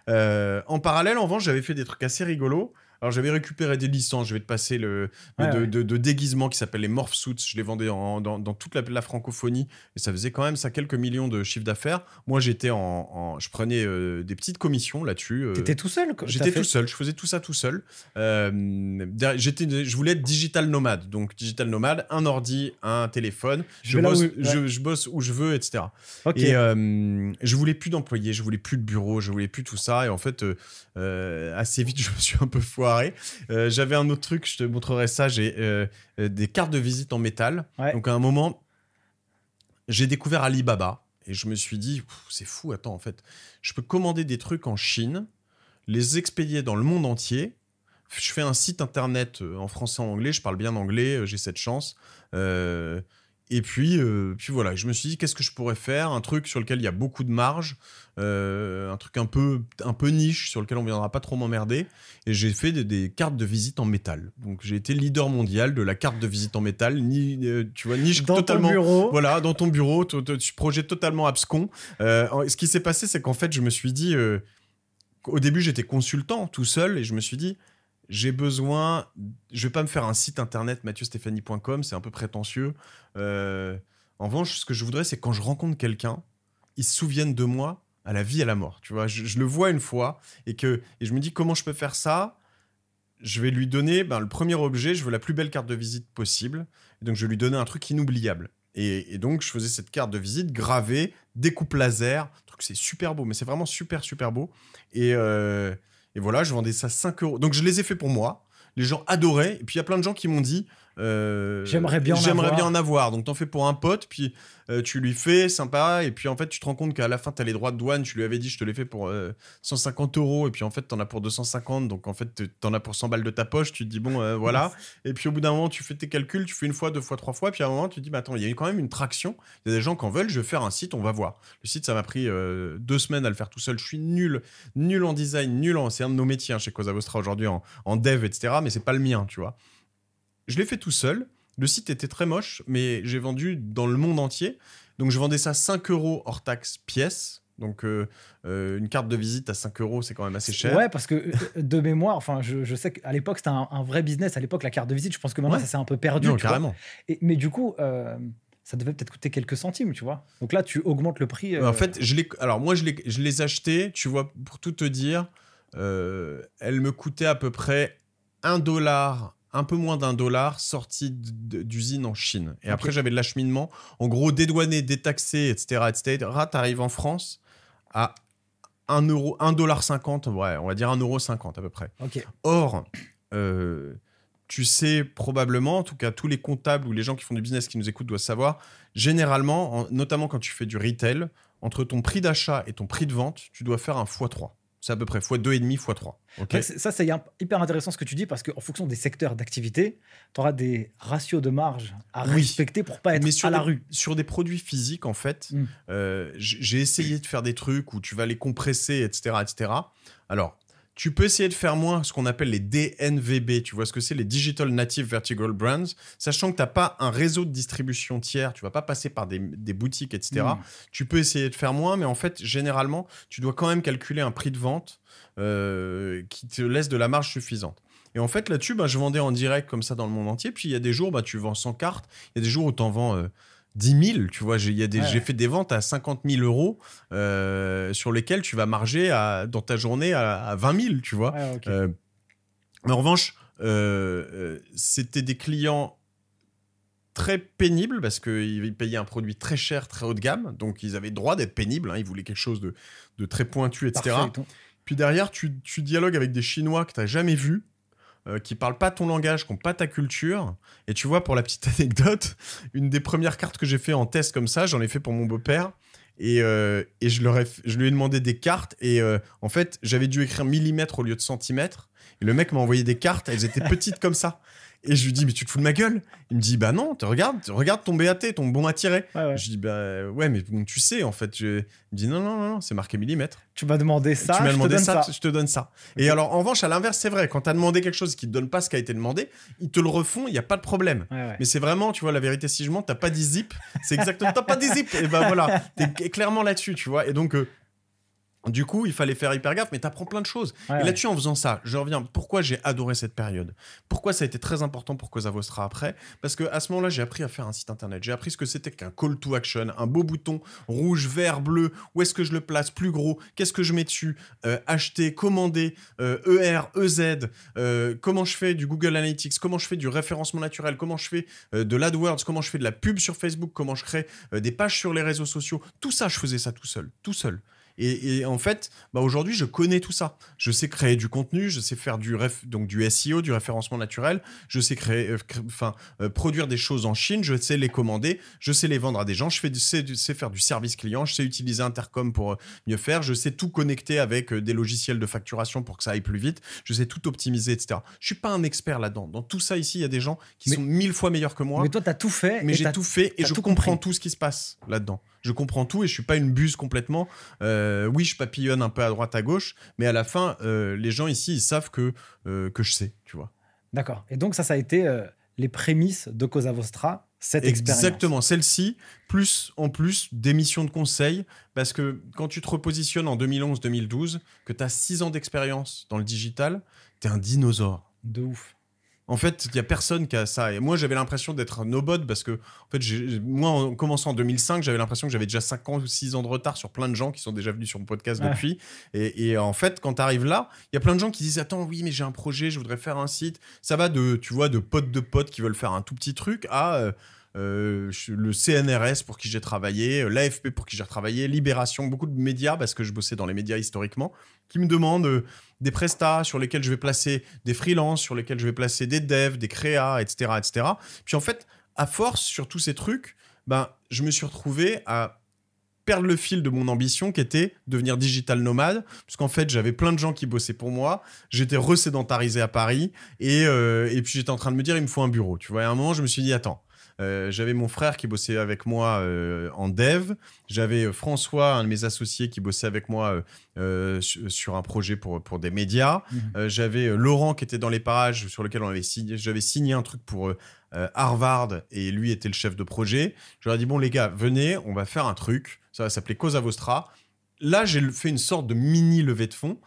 Speaker 2: Euh, en parallèle, en revanche, j'avais fait des trucs assez rigolos. Alors j'avais récupéré des licences, je vais te passer le, de, déguisement qui s'appelle les Morph Suits, je les vendais dans, toute la, francophonie et ça faisait quand même ça quelques millions de chiffre d'affaires. Moi j'étais en, je prenais euh, des petites commissions là-dessus.
Speaker 1: Euh, T'étais tout seul
Speaker 2: J'étais tout seul, je faisais tout ça tout seul. Euh, j'étais, je voulais être digital nomade, donc digital nomade, un ordi, un téléphone, je, bosse, où, je, bosse où je veux, etc. Et je voulais plus d'employés, je voulais plus de bureau, je voulais plus tout ça et en fait assez vite je me suis un peu foiré euh, j'avais un autre truc, je te montrerai ça. J'ai euh, euh, des cartes de visite en métal. Donc à un moment, j'ai découvert Alibaba et je me suis dit, c'est fou, attends, en fait, je peux commander des trucs en Chine, les expédier dans le monde entier. Je fais un site internet en français et en anglais, je parle bien anglais, j'ai cette chance. Et puis, euh, puis voilà, je me suis dit, qu'est-ce que je pourrais faire? Un truc sur lequel il y a beaucoup de marge, euh, un truc un peu, un peu niche, sur lequel on ne viendra pas trop m'emmerder. Et j'ai fait des, cartes de visite en métal. Donc j'ai été leader mondial de la carte de visite en métal. Ni, euh, tu vois, niche
Speaker 1: dans
Speaker 2: totalement.
Speaker 1: Ton bureau.
Speaker 2: Voilà, dans ton bureau, tu projet totalement abscon. ce qui s'est passé, c'est qu'en fait, je me suis dit, au début, j'étais consultant tout seul, et je me suis dit, j'ai besoin. Je vais pas me faire un site internet mathieustephanie.com, c'est un peu prétentieux. Euh, en revanche, ce que je voudrais, c'est quand je rencontre quelqu'un, il se souvienne de moi à la vie, à la mort. Tu vois, je, le vois une fois et que et je me dis comment je peux faire ça? Je vais lui donner ben, le premier objet. Je veux la plus belle carte de visite possible. Et donc je vais lui donner un truc inoubliable. Et, donc je faisais cette carte de visite gravée, découpe laser. Truc c'est super beau, mais c'est vraiment super super beau. Et euh, et voilà, je vendais ça 5 euros. Donc je les ai fait pour moi. Les gens adoraient. Et puis il y a plein de gens qui m'ont dit
Speaker 1: euh, J'aimerais bien,
Speaker 2: bien en avoir. Donc t'en fais pour un pote, puis euh, tu lui fais, sympa, et puis en fait tu te rends compte qu'à la fin tu as les droits de douane, tu lui avais dit je te les fais pour 150 euh, euros, et puis en fait t'en as pour 250, donc en fait t'en as pour 100 balles de ta poche, tu te dis bon voilà, et puis au bout d'un moment tu fais tes calculs, tu fais une fois, deux fois, trois fois, puis à un moment tu te dis bah attends, il y a quand même une traction, il y a des gens qui en veulent, je vais faire un site, on va voir. Le site ça m'a pris deux semaines à le faire tout seul, je suis nul, nul en design, nul en, c'est un de nos métiers hein, chez Cosa Vostra aujourd'hui en, en dev, etc., mais c'est pas le mien, tu vois. Je l'ai fait tout seul. Le site était très moche, mais j'ai vendu dans le monde entier. Donc je vendais ça 5 euros hors taxe pièce. Donc euh, euh, une carte de visite à 5 euros, c'est quand même assez cher.
Speaker 1: Ouais, parce que euh, de mémoire, enfin, je, sais qu'à l'époque c'était un, vrai business. À l'époque, la carte de visite, je pense que maintenant ça s'est un peu perdu.
Speaker 2: Non, carrément.
Speaker 1: Et, mais du coup, ça devait peut-être coûter quelques centimes, tu vois. Donc là, tu augmentes le prix.
Speaker 2: En fait, je les, alors moi, je les, je les achetais, tu vois, pour tout te dire, elles me coûtaient à peu près 1 dollar un peu moins d'un dollar sorti d'usine en Chine. Et après, j'avais de l'acheminement. En gros, dédouané, détaxé, etc., etc. Tu arrives en France à 1 euro, 1 dollar 50, ouais, on va dire 1 euro 50 à peu près. Or, euh, tu sais probablement, en tout cas tous les comptables ou les gens qui font du business qui nous écoutent doivent savoir, généralement, notamment quand tu fais du retail, entre ton prix d'achat et ton prix de vente, tu dois faire un x3. C'est à peu près x2,5, x3.
Speaker 1: Okay ça, c'est hyper intéressant ce que tu dis parce qu'en fonction des secteurs d'activité, tu auras des ratios de marge à respecter pour pas être à la rue.
Speaker 2: Sur des produits physiques, en fait, hmm. euh, j'ai essayé de faire des trucs où tu vas les compresser, etc. etc. Alors, tu peux essayer de faire moins ce qu'on appelle les DNVB. Tu vois ce que c'est, les Digital Native Vertical Brands, sachant que tu n'as pas un réseau de distribution tiers, tu vas pas passer par des, boutiques, etc. Hmm. Tu peux essayer de faire moins, mais en fait, généralement, tu dois quand même calculer un prix de vente euh, qui te laisse de la marge suffisante. Et en fait, là-dessus, bah, je vendais en direct comme ça dans le monde entier. Puis il y a des jours, bah, tu vends 100 cartes. Il y a des jours où tu en vends. Euh, 10 000, tu vois, j'ai fait des ventes à 50 000 euros euh, sur lesquelles tu vas marger dans ta journée à, 20 000, tu vois. Euh, mais en revanche, euh, c'était des clients très pénibles parce qu'ils payaient un produit très cher, très haut de gamme, donc ils avaient le droit d'être pénibles, hein. ils voulaient quelque chose de, très pointu, etc. Puis derrière, tu, tu dialogues avec des Chinois que tu n'as jamais vus, euh, qui parlent pas ton langage, qui n'ont pas ta culture. Et tu vois, pour la petite anecdote, une des premières cartes que j'ai fait en test comme ça, j'en ai fait pour mon beau-père. Et, euh, et je, leur ai, lui ai demandé des cartes. Et euh, en fait, j'avais dû écrire millimètre au lieu de centimètre. Et le mec m'a envoyé des cartes, elles étaient petites comme ça. Et je lui dis, mais tu te fous de ma gueule? Il me dit, bah non, regarde, regarde ton BAT, ton bon à tirer. Je lui dis, bah ouais, mais tu sais, en fait. Je... Il me dit, non, non, non, c'est marqué millimètre.
Speaker 1: Tu m'as demandé ça,
Speaker 2: tu m'as demandé ça, je te donne ça. Et alors, en revanche, à l'inverse, c'est vrai, quand tu as demandé quelque chose qui te donne pas ce qui a été demandé, ils te le refont, il n'y a pas de problème. Mais c'est vraiment, tu vois, la vérité, si je mens, t'as pas dit zip. C'est exactement, t'as pas dit zip. Et ben voilà, t'es clairement là-dessus, tu vois. Et donc, euh, du coup, il fallait faire hyper gaffe, mais tu apprends plein de choses. et là-dessus, en faisant ça, je reviens. Pourquoi j'ai adoré cette période? Pourquoi ça a été très important pour Cosa Vostra après? Parce que à ce moment-là, j'ai appris à faire un site internet. J'ai appris ce que c'était qu'un call to action, un beau bouton rouge, vert, bleu. Où est-ce que je le place? Plus gros Qu'est-ce que je mets dessus? Euh, Acheter, commander, ER, euh, e EZ. Euh, comment je fais du Google Analytics? Comment je fais du référencement naturel? Comment je fais de l'AdWords? Comment je fais de la pub sur Facebook? Comment je crée des pages sur les réseaux sociaux? Tout ça, je faisais ça tout seul, tout seul. Et, en fait, bah aujourd'hui, je connais tout ça. Je sais créer du contenu, je sais faire du, donc du SEO, du référencement naturel, je sais créer, euh, enfin, euh, produire des choses en Chine, je sais les commander, je sais les vendre à des gens, je fais sais, sais, faire du service client, je sais utiliser Intercom pour euh, mieux faire, je sais tout connecter avec des logiciels de facturation pour que ça aille plus vite, je sais tout optimiser, etc. Je suis pas un expert là-dedans. Dans tout ça ici, il y a des gens qui sont mille fois meilleurs que moi.
Speaker 1: Mais toi, tu as tout fait.
Speaker 2: Mais j'ai tout fait et je comprends tout ce qui se passe là-dedans. Je comprends tout et je suis pas une buse complètement. Euh, oui, je papillonne un peu à droite, à gauche, mais à la fin, euh, les gens ici, ils savent que, euh, que je sais, tu vois.
Speaker 1: D'accord. Et donc, ça, ça a été les prémices de Cosa Vostra, cette expérience.
Speaker 2: Exactement, celle-ci, plus en plus des missions de conseil, parce que quand tu te repositionnes en 2011-2012, que tu as 6 ans d'expérience dans le digital, tu es un dinosaure.
Speaker 1: De ouf.
Speaker 2: En fait, il y a personne qui a ça. Et moi, j'avais l'impression d'être un nobody parce que, en fait, moi, en commençant en 2005, j'avais l'impression que j'avais déjà 5 ans ou 6 ans de retard sur plein de gens qui sont déjà venus sur mon podcast depuis. Et, en fait, quand tu arrives là, il y a plein de gens qui disent Attends, oui, mais j'ai un projet, je voudrais faire un site. Ça va de, tu vois, de potes de potes qui veulent faire un tout petit truc à. Euh, euh, le CNRS pour qui j'ai travaillé, euh, l'AFP pour qui j'ai travaillé, Libération, beaucoup de médias parce que je bossais dans les médias historiquement, qui me demandent des prestats sur lesquels je vais placer des freelances, sur lesquels je vais placer des devs, des créas, etc., etc. Puis en fait, à force, sur tous ces trucs, ben, je me suis retrouvé à perdre le fil de mon ambition qui était devenir digital nomade, parce qu'en fait j'avais plein de gens qui bossaient pour moi, j'étais resédentarisé à Paris, et, euh, et puis j'étais en train de me dire il me faut un bureau, tu vois, et à un moment je me suis dit attends, euh, j'avais mon frère qui bossait avec moi euh, en dev. J'avais euh, François, un de mes associés, qui bossait avec moi sur un projet pour, pour des médias. Mhm. j'avais Laurent qui était dans les parages sur lequel on avait signé. J'avais signé un truc pour Harvard et lui était le chef de projet. J'aurais dit bon les gars, venez, on va faire un truc. Ça va s'appeler Cosa Vostra là, j'ai fait une sorte de mini levée de fonds.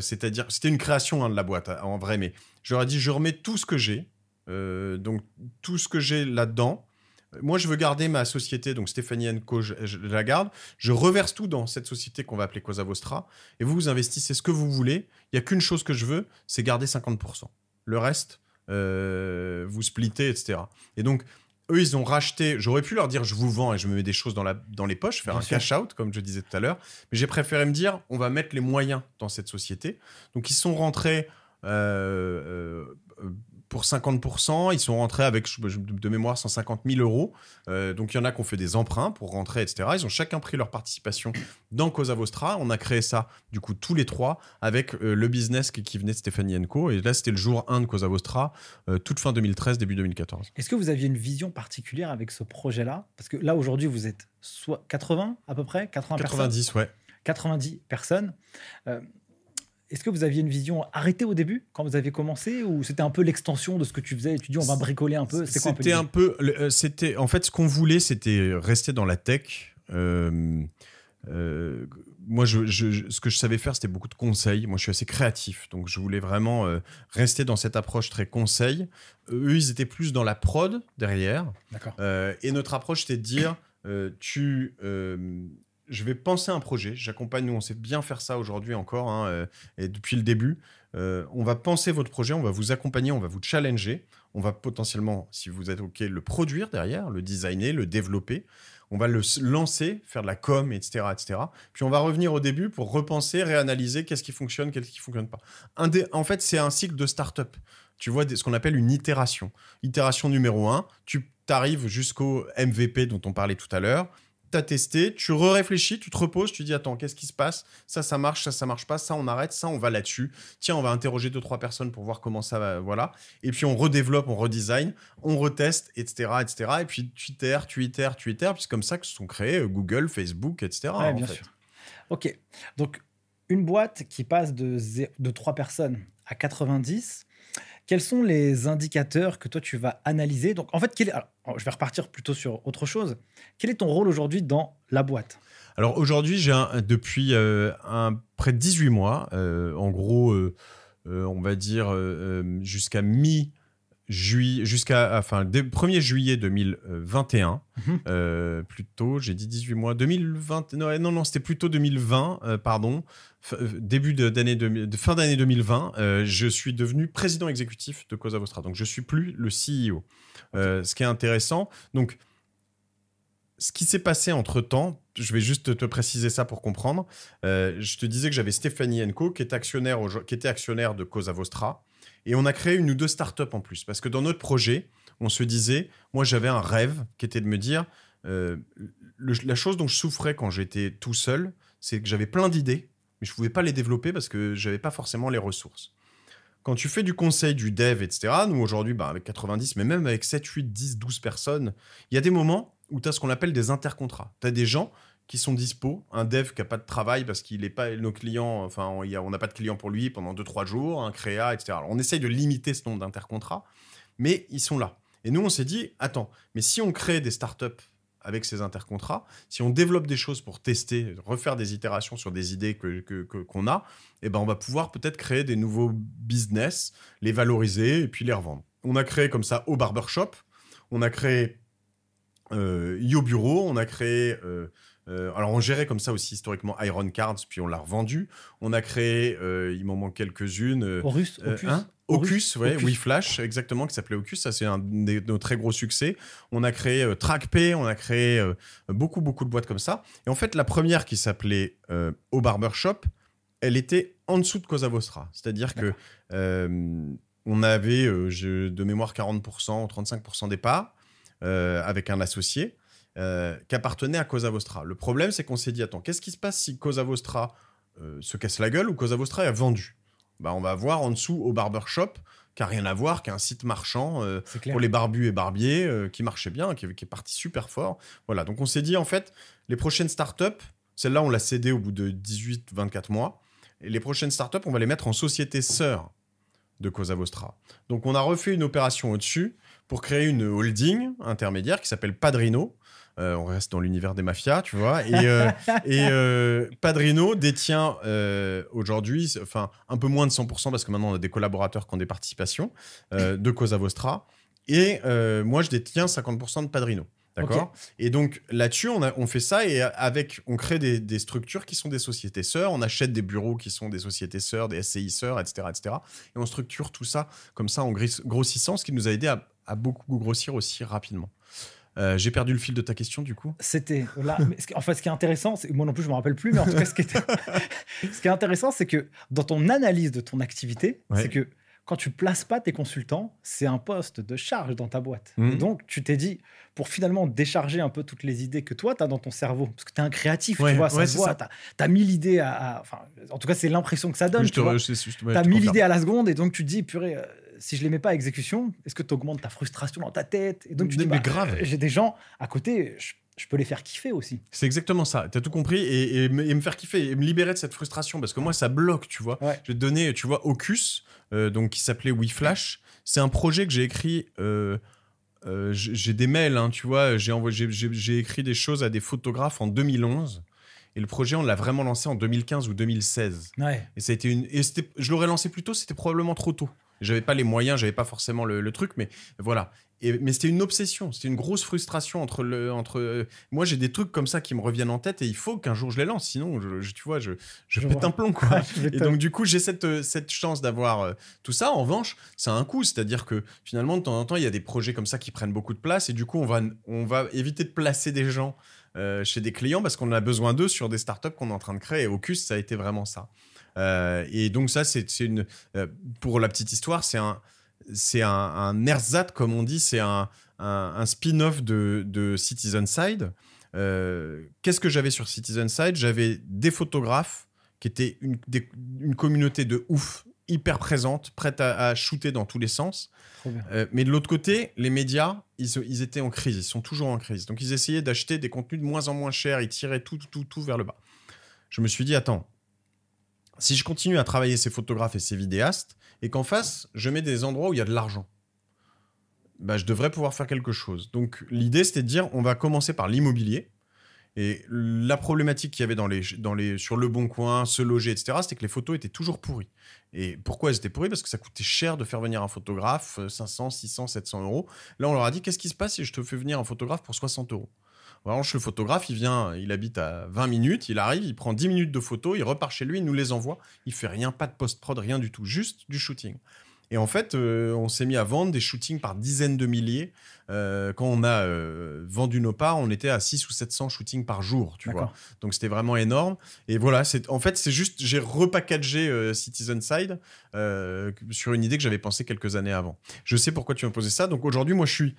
Speaker 2: C'est-à-dire, c'était une création hein, de la boîte en vrai, mais j'aurais dit, je remets tout ce que j'ai, donc tout ce que j'ai là-dedans, moi je veux garder ma société, donc Stéphanie Co, je, la garde, je reverse tout dans cette société qu'on va appeler Cosa Vostra, et vous, vous investissez ce que vous voulez, il n'y a qu'une chose que je veux, c'est garder 50%. Le reste, vous splittez, etc. Et donc, eux, ils ont racheté. J'aurais pu leur dire, je vous vends et je me mets des choses dans, la, dans les poches, faire un cash-out, comme je disais tout à l'heure. Mais j'ai préféré me dire, on va mettre les moyens dans cette société. Donc, ils sont rentrés. Euh, pour 50%, ils sont rentrés avec, de mémoire, 150 000 euros. Euh, donc, il y en a qui ont fait des emprunts pour rentrer, etc. Ils ont chacun pris leur participation dans Cosa Vostra. On a créé ça, du coup, tous les trois, avec euh, le business qui, venait de Stéphanie Co. Et là, c'était le jour 1 de Cosa Vostra, euh, toute fin 2013, début 2014.
Speaker 1: Est-ce que vous aviez une vision particulière avec ce projet-là? Parce que là, aujourd'hui, vous êtes soit 80 à peu près 80
Speaker 2: 90, ouais.
Speaker 1: 90 personnes. Est-ce que vous aviez une vision arrêtée au début quand vous avez commencé ou c'était un peu l'extension de ce que tu faisais et tu dis on va bricoler un peu
Speaker 2: C'était un peu, euh, c'était en fait ce qu'on voulait c'était rester dans la tech. Euh, euh, moi, je, ce que je savais faire, c'était beaucoup de conseils. Moi, je suis assez créatif, donc je voulais vraiment rester dans cette approche très conseil. eux, ils étaient plus dans la prod derrière.
Speaker 1: D'accord.
Speaker 2: et notre approche, c'était de dire, tu je vais penser un projet. J'accompagne, nous, on sait bien faire ça aujourd'hui encore, hein, euh, et depuis le début. Euh, on va penser votre projet, on va vous accompagner, on va vous challenger. On va potentiellement, si vous êtes OK, le produire derrière, le designer, le développer. On va le lancer, faire de la com, etc., etc. Puis on va revenir au début pour repenser, réanalyser qu'est-ce qui fonctionne, qu'est-ce qui ne fonctionne pas. en fait, c'est un cycle de start-up. Tu vois ce qu'on appelle une itération. Itération numéro 1, tu arrives jusqu'au MVP dont on parlait tout à l'heure tu as testé, tu réfléchis, tu te reposes, tu dis attends, qu'est-ce qui se passe? Ça, ça marche, ça, ça marche pas, ça, on arrête, ça, on va là-dessus. Tiens, on va interroger deux, trois personnes pour voir comment ça va, voilà. Et puis on redéveloppe, on redesign, on reteste, etc., etc. Et puis tu itères, tu itères, tu itères, puis c'est comme ça que se sont créés euh, Google, Facebook, etc.
Speaker 1: Ouais, bien sûr. Ok, donc une boîte qui passe de, de 3 personnes à 90, quels sont les indicateurs que toi tu vas analyser? Donc en fait, quel je vais repartir plutôt sur autre chose. Quel est ton rôle aujourd'hui dans la boîte?
Speaker 2: Alors aujourd'hui, j'ai depuis euh, près de 18 mois, euh, en gros, euh, on va dire jusqu'à mi juillet jusqu'à enfin 1er juillet 2021 mhm. plutôt j'ai dit 18 mois 2020 non non, non c'était plutôt 2020 pardon euh, début d'année de, fin d'année 2020, euh, je suis devenu président exécutif de Cosa Vostra. Donc, je suis plus le CEO. Euh, ce qui est intéressant. Donc, ce qui s'est passé entre temps, je vais juste te préciser ça pour comprendre. je te disais que j'avais Stéphanie Enco qui, était actionnaire de Cosa Vostra. Et on a créé une ou deux startups en plus. Parce que dans notre projet, on se disait, moi j'avais un rêve qui était de me dire, la chose dont je souffrais quand j'étais tout seul, c'est que j'avais plein d'idées mais je ne pouvais pas les développer parce que je n'avais pas forcément les ressources. Quand tu fais du conseil, du dev, etc., nous aujourd'hui, bah, avec 90, mais même avec 7, 8, 10, 12 personnes, il y a des moments où tu as ce qu'on appelle des intercontrats. Tu as des gens qui sont dispo, un dev qui n'a pas de travail parce qu'il n'est pas nos clients, enfin on n'a pas de clients pour lui pendant 2-3 jours, un créa, etc. on essaye de limiter ce nombre d'intercontrats, mais ils sont là. Et nous, on s'est dit, attends, mais si on crée des startups avec ces intercontrats, si on développe des choses pour tester, refaire des itérations sur des idées qu'on que, a, eh ben on va pouvoir peut-être créer des nouveaux business, les valoriser et puis les revendre. On a créé comme ça au barbershop, on a créé euh, Bureau, on a créé... Euh, euh, alors on gérait comme ça aussi historiquement Iron Cards, puis on l'a revendu. On a créé, il m'en manque quelques-unes.
Speaker 1: Horus,
Speaker 2: hein Ocus, ouais, oui, Flash, exactement, qui s'appelait Ocus. Ça, c'est un de nos très gros succès. On a créé euh, TrackPay, on a créé euh, beaucoup, beaucoup de boîtes comme ça. Et en fait, la première qui s'appelait euh, Au Barbershop, elle était en dessous de Cosa Vostra. C'est-à-dire que on avait de mémoire 40%, 35% des parts avec un associé qui appartenait à Cosa Vostra. Le problème, c'est qu'on s'est dit attends, qu'est-ce qui se passe si Cosa Vostra se casse la gueule ou Cosa Vostra est vendu? Bah, on va voir en dessous au barbershop qui n'a rien à voir, qui un site marchand euh, pour les barbus et barbiers euh, qui marchait bien, qui, qui, est parti super fort. Voilà, donc on s'est dit en fait, les prochaines startups, celle-là on l'a cédée au bout de 18-24 mois, et les prochaines startups, on va les mettre en société sœur de Cosa Vostra. Donc on a refait une opération au-dessus pour créer une holding intermédiaire qui s'appelle Padrino, euh, on reste dans l'univers des mafias, tu vois. Et, euh, euh, Padrino détient aujourd'hui, enfin, un peu moins de 100%, parce que maintenant on a des collaborateurs qui ont des participations de Cosa Vostra. Et moi, je détiens 50% de Padrino. D'accord? Et donc là-dessus, on, a- on fait ça et avec, on crée des, des structures qui sont des sociétés sœurs. On achète des bureaux qui sont des sociétés sœurs, des SCI sœurs, etc., etc. Et on structure tout ça comme ça en grossissant, ce qui nous a aidé à, à beaucoup grossir aussi rapidement. Euh, J'ai perdu le fil de ta question du coup.
Speaker 1: C'était là. mais ce qui- en fait, ce qui est intéressant, c'est moi non plus, je me rappelle plus, mais en tout cas, ce qui, était- ce qui est intéressant, c'est que dans ton analyse de ton activité,
Speaker 2: Ouais.
Speaker 1: c'est que quand tu places pas tes consultants, c'est un poste de charge dans ta boîte.
Speaker 2: Mhm.
Speaker 1: Et donc, tu t'es dit, pour finalement décharger un peu toutes les idées que toi, tu as dans ton cerveau, parce que tu es un créatif,
Speaker 2: Ouais,
Speaker 1: tu vois, ça se voit, tu as, mille idées à, à- en tout cas, c'est l'impression que ça donne. tu vois.
Speaker 2: je- je- je
Speaker 1: 1000
Speaker 2: confirme.
Speaker 1: idées à la seconde et donc tu te dis, purée, euh, si je les mets pas à exécution, est-ce que tu augmentes ta frustration dans ta tête Et donc tu
Speaker 2: Mais-
Speaker 1: dis,
Speaker 2: mais
Speaker 1: bah,
Speaker 2: grave.
Speaker 1: j'ai des gens à côté, je, je peux les faire kiffer aussi.
Speaker 2: C'est exactement ça. Tu as tout compris et, et me et me faire kiffer et me libérer de cette frustration parce que moi, ça bloque, tu vois.
Speaker 1: Ouais.
Speaker 2: Je vais te donner, tu vois, Ocus, euh, donc qui s'appelait WeFlash. C'est un projet que j'ai écrit. euh, euh, j'ai des mails, hein, tu vois. J'ai écrit des choses à des photographes en 2011. Et le projet, on l'a vraiment lancé en 2015 ou 2016.
Speaker 1: Ouais.
Speaker 2: Et ça a été une. Et je l'aurais lancé plus tôt, c'était probablement trop tôt. J'avais pas les moyens, j'avais pas forcément le, le truc, mais voilà. Et, mais c'était une obsession, c'était une grosse frustration entre le. Entre, euh, moi, j'ai des trucs comme ça qui me reviennent en tête et il faut qu'un jour je les lance, sinon, je, je- tu vois, je, je
Speaker 1: Je
Speaker 2: pète
Speaker 1: vois.
Speaker 2: un plomb, quoi. Et donc, du coup, j'ai cette, euh, cette chance d'avoir euh, tout ça. En revanche, ça a un coût. C'est-à-dire que finalement, de temps en temps, il y a des projets comme ça qui prennent beaucoup de place. Et du coup, on va, on va éviter de placer des gens euh, chez des clients parce qu'on a besoin d'eux sur des startups qu'on est en train de créer. Et Ocus, ça a été vraiment ça. Euh, et donc, ça, c'est une. euh, pour la petite histoire, c'est un. C'est un, un ersatz, comme on dit, c'est un, un, un spin-off de, de Citizen Side. Euh, Qu'est-ce que j'avais sur Citizen Side J'avais des photographes qui étaient une, des- une communauté de ouf, hyper présente, prête à, à shooter dans tous les sens. Euh, mais de l'autre côté, les médias, ils, ils étaient en crise, ils sont toujours en crise. Donc ils essayaient d'acheter des contenus de moins en moins chers, ils tiraient tout, tout, tout vers le bas. Je me suis dit, attends, si je continue à travailler ces photographes et ces vidéastes, et qu'en face, je mets des endroits où il y a de l'argent, bah, je devrais pouvoir faire quelque chose. Donc l'idée, c'était de dire, on va commencer par l'immobilier. Et la problématique qu'il y avait dans les, sur le bon coin, se loger, etc., c'était que les photos étaient toujours pourries. Et pourquoi elles étaient pourries? Parce que ça coûtait cher de faire venir un photographe, euh, 500, 600, 700 euros. Là, on leur a dit, qu'est-ce qui se passe si je te fais venir un photographe pour 60 euros? En revanche, le photographe, il vient, il habite à 20 minutes, il arrive, il prend 10 minutes de photos, il repart chez lui, il nous les envoie. Il fait rien, pas de post-prod, rien du tout, juste du shooting. Et en fait, euh, on s'est mis à vendre des shootings par dizaines de milliers. Euh, quand on a euh, vendu nos parts, on était à 6 ou 700 shootings par jour, tu vois. Donc c'était vraiment énorme. Et voilà, c'est en fait c'est juste j'ai repackagé Citizen Side sur une idée que j'avais pensée quelques années avant. Je sais pourquoi tu m'as posé ça. Donc aujourd'hui, moi je suis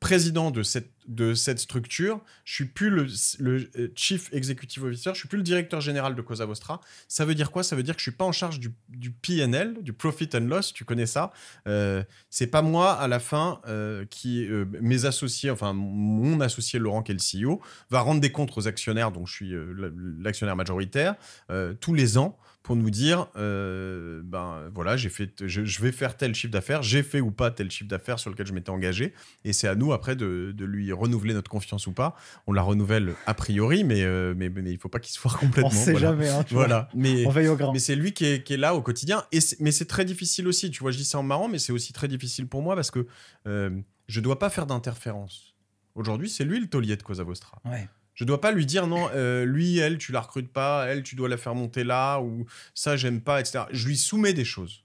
Speaker 2: président de cette de cette structure. Je suis plus le, le chief executive officer. Je suis plus le directeur général de Cosa Vostra. Ça veut dire quoi? Ça veut dire que je suis pas en charge du, du P&L, du profit and loss. Tu connais ça. Euh, C'est pas moi à la fin euh, qui euh, mes associés, enfin mon associé Laurent qui est le CEO, va rendre des comptes aux actionnaires, dont je suis l'actionnaire majoritaire, tous les ans pour nous dire, euh, ben voilà, j'ai fait, je, je vais faire tel chiffre d'affaires, j'ai fait ou pas tel chiffre d'affaires sur lequel je m'étais engagé, et c'est à nous après de, de lui renouveler notre confiance ou pas. On la renouvelle a priori, mais euh, mais, mais il faut pas qu'il se foire complètement.
Speaker 1: On sait
Speaker 2: voilà.
Speaker 1: jamais. hein, tu vois.
Speaker 2: Voilà, mais
Speaker 1: On veille au grand.
Speaker 2: mais c'est lui qui est, qui est là au quotidien. Et mais c'est très difficile aussi. Tu vois, je dis ça en marrant, mais c'est aussi très difficile pour moi parce que euh, je dois pas faire d'interférence. Aujourd'hui, c'est lui le taulier de Cosa Vostra.
Speaker 1: Ouais.
Speaker 2: Je dois pas lui dire non, euh, lui, elle, tu la recrutes pas, elle, tu dois la faire monter là, ou ça, j'aime pas, etc. Je lui soumets des choses.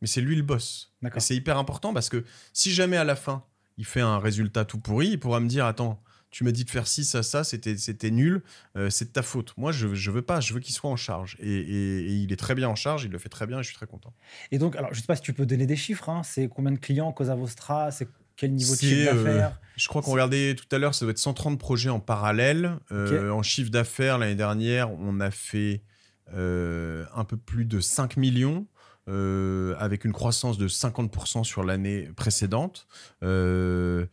Speaker 2: Mais c'est lui le boss. Et c'est hyper important parce que si jamais à la fin, il fait un résultat tout pourri, il pourra me dire Attends, tu m'as dit de faire ci, ça, ça, c'était c'était nul, euh, c'est de ta faute. Moi, je, je veux pas, je veux qu'il soit en charge. Et, et- et il est très bien en charge, il le fait très bien et je suis très content.
Speaker 1: Et donc, alors, je sais pas si tu peux donner des chiffres. hein. C'est combien de clients Cosa Vostra C'est quel niveau de chiffre
Speaker 2: euh,
Speaker 1: d'affaires
Speaker 2: Je crois qu'on regardait tout à l'heure, ça doit être 130 projets en parallèle. Euh, En chiffre d'affaires, l'année dernière, on a fait euh, un peu plus de 5 millions. euh, avec une croissance de 50% sur l'année précédente. Euh,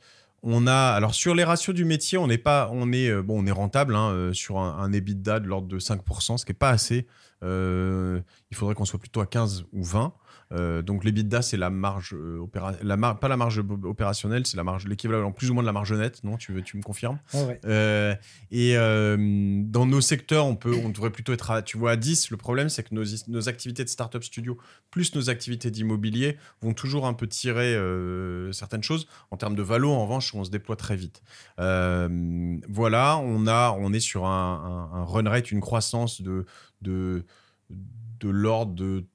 Speaker 2: on a alors sur les ratios du métier, on n'est pas, on est bon, on est rentable hein, sur un, un EBITDA de l'ordre de 5%, ce qui est pas assez il faudrait qu'on soit plutôt à 15 ou 20. Euh, donc l'EBITDA, c'est la marge, euh, la pas la marge opérationnelle, c'est la marge, l'équivalent plus ou moins de la marge nette, non tu, tu me confirmes? Euh, Et dans nos secteurs, on, peut, on devrait plutôt être à, tu vois, à 10. Le problème, c'est que nos, nos, activités de startup studio plus nos activités d'immobilier vont toujours un peu tirer certaines choses. En termes de valo, en revanche, on se déploie très vite. voilà, on, a, on est sur un, un, run rate, une croissance de, de, de l'ordre de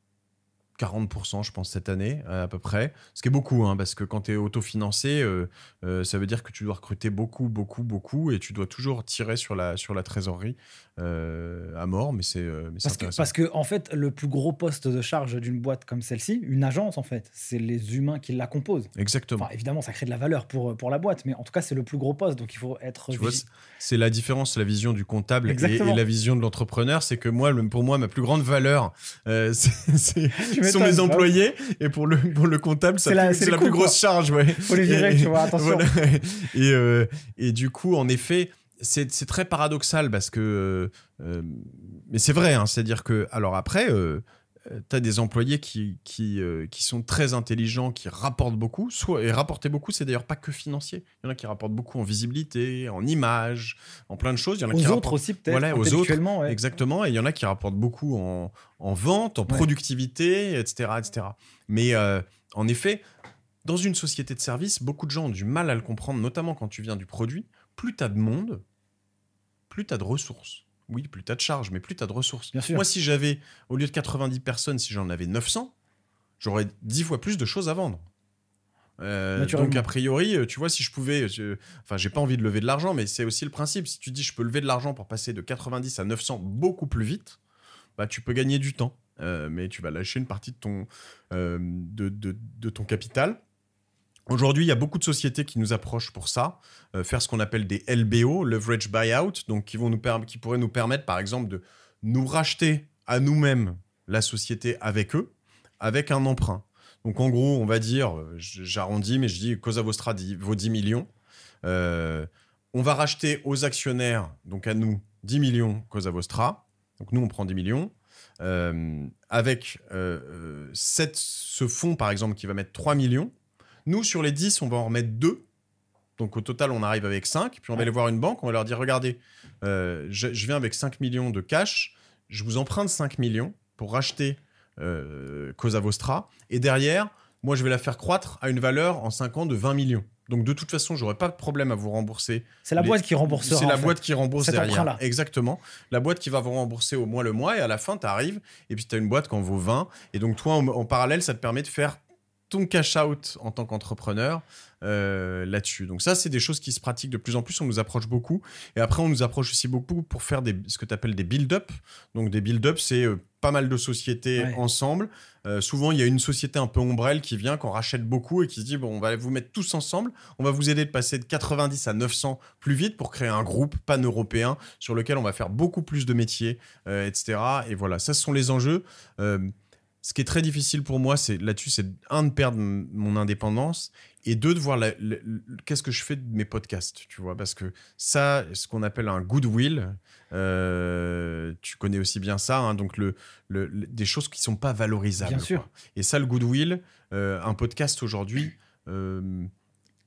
Speaker 2: 40%, je pense, cette année, à peu près. Ce qui est beaucoup, hein, parce que quand tu es autofinancé, euh, euh, ça veut dire que tu dois recruter beaucoup, beaucoup, beaucoup, et tu dois toujours tirer sur la, sur la trésorerie euh, à mort, mais c'est
Speaker 1: parce que, parce que, en fait, le plus gros poste de charge d'une boîte comme celle-ci, une agence, en fait, c'est les humains qui la composent.
Speaker 2: Exactement.
Speaker 1: évidemment, ça crée de la valeur pour, pour la boîte, mais en tout cas, c'est le plus gros poste, donc il faut être.
Speaker 2: Tu vois, c'est la différence, la vision du comptable et, la vision de l'entrepreneur, c'est que moi, pour moi, ma plus grande valeur, c'est sont les employés et pour le, pour le comptable, c'est la, la plus grosse charge. Ouais.
Speaker 1: Faut les virer, tu vois, attention.
Speaker 2: Et, euh, et du coup, en effet, c'est très paradoxal parce que. Euh, euh, mais c'est vrai, hein, c'est-à-dire que. Alors après tu as des employés qui, qui, euh, qui, sont très intelligents, qui rapportent beaucoup. Soit, et rapporter beaucoup, c'est d'ailleurs pas que financier. Il y en a qui rapportent beaucoup en visibilité, en image, en plein de choses. Il y en a
Speaker 1: aux
Speaker 2: qui
Speaker 1: autres aussi, peut-être.
Speaker 2: Voilà, aux autres. Exactement. Et il y en a qui rapportent beaucoup en, en vente, en productivité, etc. etc. Mais euh, en effet, dans une société de service, beaucoup de gens ont du mal à le comprendre, notamment quand tu viens du produit. Plus tu as de monde, plus tu as de ressources oui, plus tu as de charges, mais plus tu as de ressources. Moi, si j'avais, au lieu de 90 personnes, si j'en avais 900, j'aurais 10 fois plus de choses à vendre. Euh, donc a priori, euh, tu vois, si je pouvais, enfin, j'ai pas envie de lever de l'argent, mais c'est aussi le principe. Si tu dis je peux lever de l'argent pour passer de 90 à 900 beaucoup plus vite, bah tu peux gagner du temps, euh, mais tu vas lâcher une partie de ton de, ton capital. Aujourd'hui, il y a beaucoup de sociétés qui nous approchent pour ça, euh, faire ce qu'on appelle des LBO, leverage buyout, donc qui, vont nous qui pourraient nous permettre, par exemple, de nous racheter à nous-mêmes la société avec eux, avec un emprunt. Donc en gros, on va dire, euh, j'arrondis, mais je dis Cosa Vostra vaut 10 millions. Euh, on va racheter aux actionnaires, donc à nous, 10 millions Cosa Vostra. Donc nous, on prend 10 millions. avec ce fonds, par exemple, qui va mettre 3 millions, nous, sur les 10, on va en remettre 2. Donc au total, on arrive avec 5. Puis on va aller voir une banque, on va leur dire, regardez, euh, je, viens avec 5 millions de cash, je vous emprunte 5 millions pour racheter euh, Cosa Vostra. Et derrière, moi, je vais la faire croître à une valeur en 5 ans de 20 millions. Donc de toute façon, j'aurais pas de problème à vous rembourser.
Speaker 1: C'est la boîte qui rembourse.
Speaker 2: C'est la boîte qui rembourse derrière. Exactement. La boîte qui va vous rembourser au mois le mois et à la fin, tu arrives et puis tu as une boîte qui en vaut 20. Et donc toi, en parallèle, ça te permet de faire ton cash out en tant qu'entrepreneur euh, là-dessus. Donc ça, c'est des choses qui se pratiquent de plus en plus. On nous approche beaucoup. Et après, on nous approche aussi beaucoup pour faire des, ce que tu appelles des build-up. Donc des build-up, c'est euh, pas mal de sociétés ensemble. Euh, souvent, il y a une société un peu ombrelle qui vient, qu'on rachète beaucoup et qui se dit, bon, on va vous mettre tous ensemble. On va vous aider de passer de 90 à 900 plus vite pour créer un groupe pan-européen sur lequel on va faire beaucoup plus de métiers, etc. Et voilà, ça, ce sont les enjeux ce qui est très difficile pour moi, c'est là-dessus, c'est un de perdre mon indépendance et deux de voir qu'est-ce que je fais de mes podcasts, tu vois, parce que ça, ce qu'on appelle un goodwill, euh, tu connais aussi bien ça, hein, donc le, des choses qui sont pas valorisables.
Speaker 1: Bien sûr.
Speaker 2: Et ça, le goodwill, euh, un podcast aujourd'hui. Euh,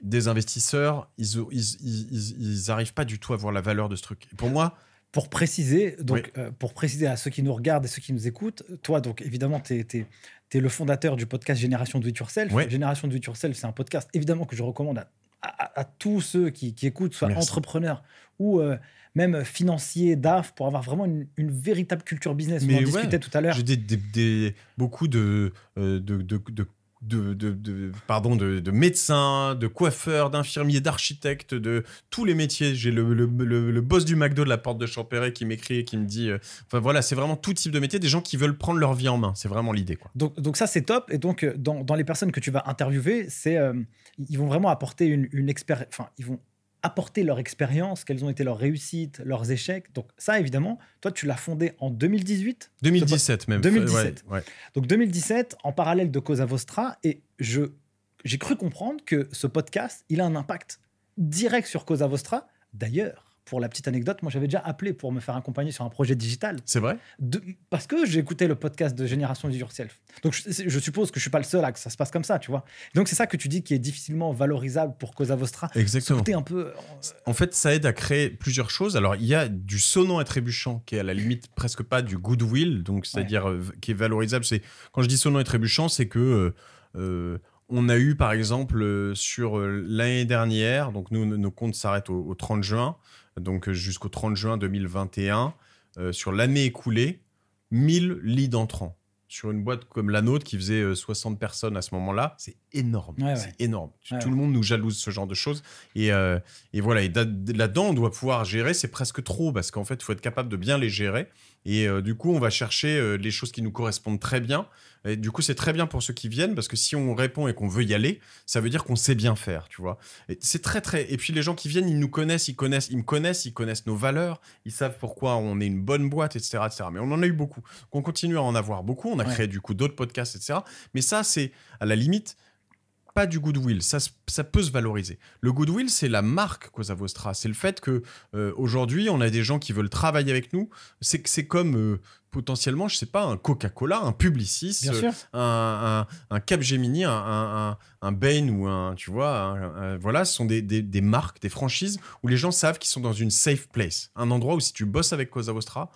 Speaker 2: des investisseurs, ils, ils, arrivent pas du tout à voir la valeur de ce truc. pour moi,
Speaker 1: pour préciser, donc, euh, pour préciser à ceux qui nous regardent et ceux qui nous écoutent, toi, donc évidemment, tu es, le fondateur du podcast Génération Do It Yourself. Génération Do It Yourself, c'est un podcast évidemment que je recommande à, tous ceux qui, écoutent, soit entrepreneurs ou euh, même financiers, DAF, pour avoir vraiment une, véritable culture business.
Speaker 2: Mais
Speaker 1: on en discutait tout à l'heure.
Speaker 2: J'ai beaucoup de, euh, de, de, de de, pardon, de, de, médecins, de coiffeurs, d'infirmiers, d'architectes, de tous les métiers. J'ai le, le, le, boss du McDo de la porte de Champéret qui m'écrit et qui me dit. Euh, voilà, c'est vraiment tout type de métier, des gens qui veulent prendre leur vie en main. C'est vraiment l'idée. Quoi.
Speaker 1: Donc, donc ça, c'est top. Et donc, euh, dans, dans, les personnes que tu vas interviewer, c'est euh, ils vont vraiment apporter une, une expérience. Enfin, ils vont apporter leur expérience, quelles ont été leurs réussites, leurs échecs. Donc ça, évidemment, toi, tu l'as fondé en 2018
Speaker 2: 2017 même.
Speaker 1: 2017. Donc 2017, en parallèle de Cosa Vostra, et je j'ai cru comprendre que ce podcast, il a un impact direct sur Cosa Vostra. D'ailleurs, pour la petite anecdote, moi j'avais déjà appelé pour me faire accompagner sur un projet digital.
Speaker 2: C'est vrai?
Speaker 1: Parce que j'ai écouté le podcast de Génération Do Yourself. Donc je, suppose que je suis pas le seul à que ça se passe comme ça, tu vois. Donc c'est ça que tu dis qui est difficilement valorisable pour Cosa Vostra.
Speaker 2: Exactement.
Speaker 1: un peu... Euh,
Speaker 2: en fait, ça aide à créer plusieurs choses. Alors il y a du sonnant et trébuchant qui est à la limite presque pas du goodwill, donc c'est-à-dire euh, qui est valorisable. C'est quand je dis sonnant et trébuchant, c'est que euh, on a eu, par exemple, sur l'année dernière, donc nous, nos comptes s'arrêtent au, 30 juin, donc euh, jusqu'au 30 juin 2021, sur l'année écoulée, 1000 leads entrants. Sur une boîte comme la nôtre qui faisait 60 personnes à ce moment-là, c'est énorme. c'est énorme. Tout le monde nous jalouse ce genre de choses. Et, et voilà, et là-dedans, on doit pouvoir gérer, c'est presque trop, parce qu'en fait, il faut être capable de bien les gérer. Et du coup, on va chercher les choses qui nous correspondent très bien et du coup, c'est très bien pour ceux qui viennent parce que si on répond et qu'on veut y aller, ça veut dire qu'on sait bien faire, tu vois. Et c'est très très. Et puis les gens qui viennent, ils nous connaissent, ils connaissent, ils me connaissent, ils connaissent nos valeurs, ils savent pourquoi on est une bonne boîte, etc., etc. Mais on en a eu beaucoup. On continue à en avoir beaucoup. On a créé du coup d'autres podcasts, etc. Mais ça, c'est à la limite pas du goodwill. Ça, ça peut se valoriser. Le goodwill, c'est la marque Cosa Vostra. C'est le fait que euh, aujourd'hui, on a des gens qui veulent travailler avec nous. C'est c'est comme euh, potentiellement, je sais pas, un Coca-Cola, un Publicis, euh, un, un, Capgemini, un, un, Bain ou un, tu vois, voilà, ce sont des, des, marques, des franchises où les gens savent qu'ils sont dans une safe place, un endroit où si tu bosses avec Cosa Vostra,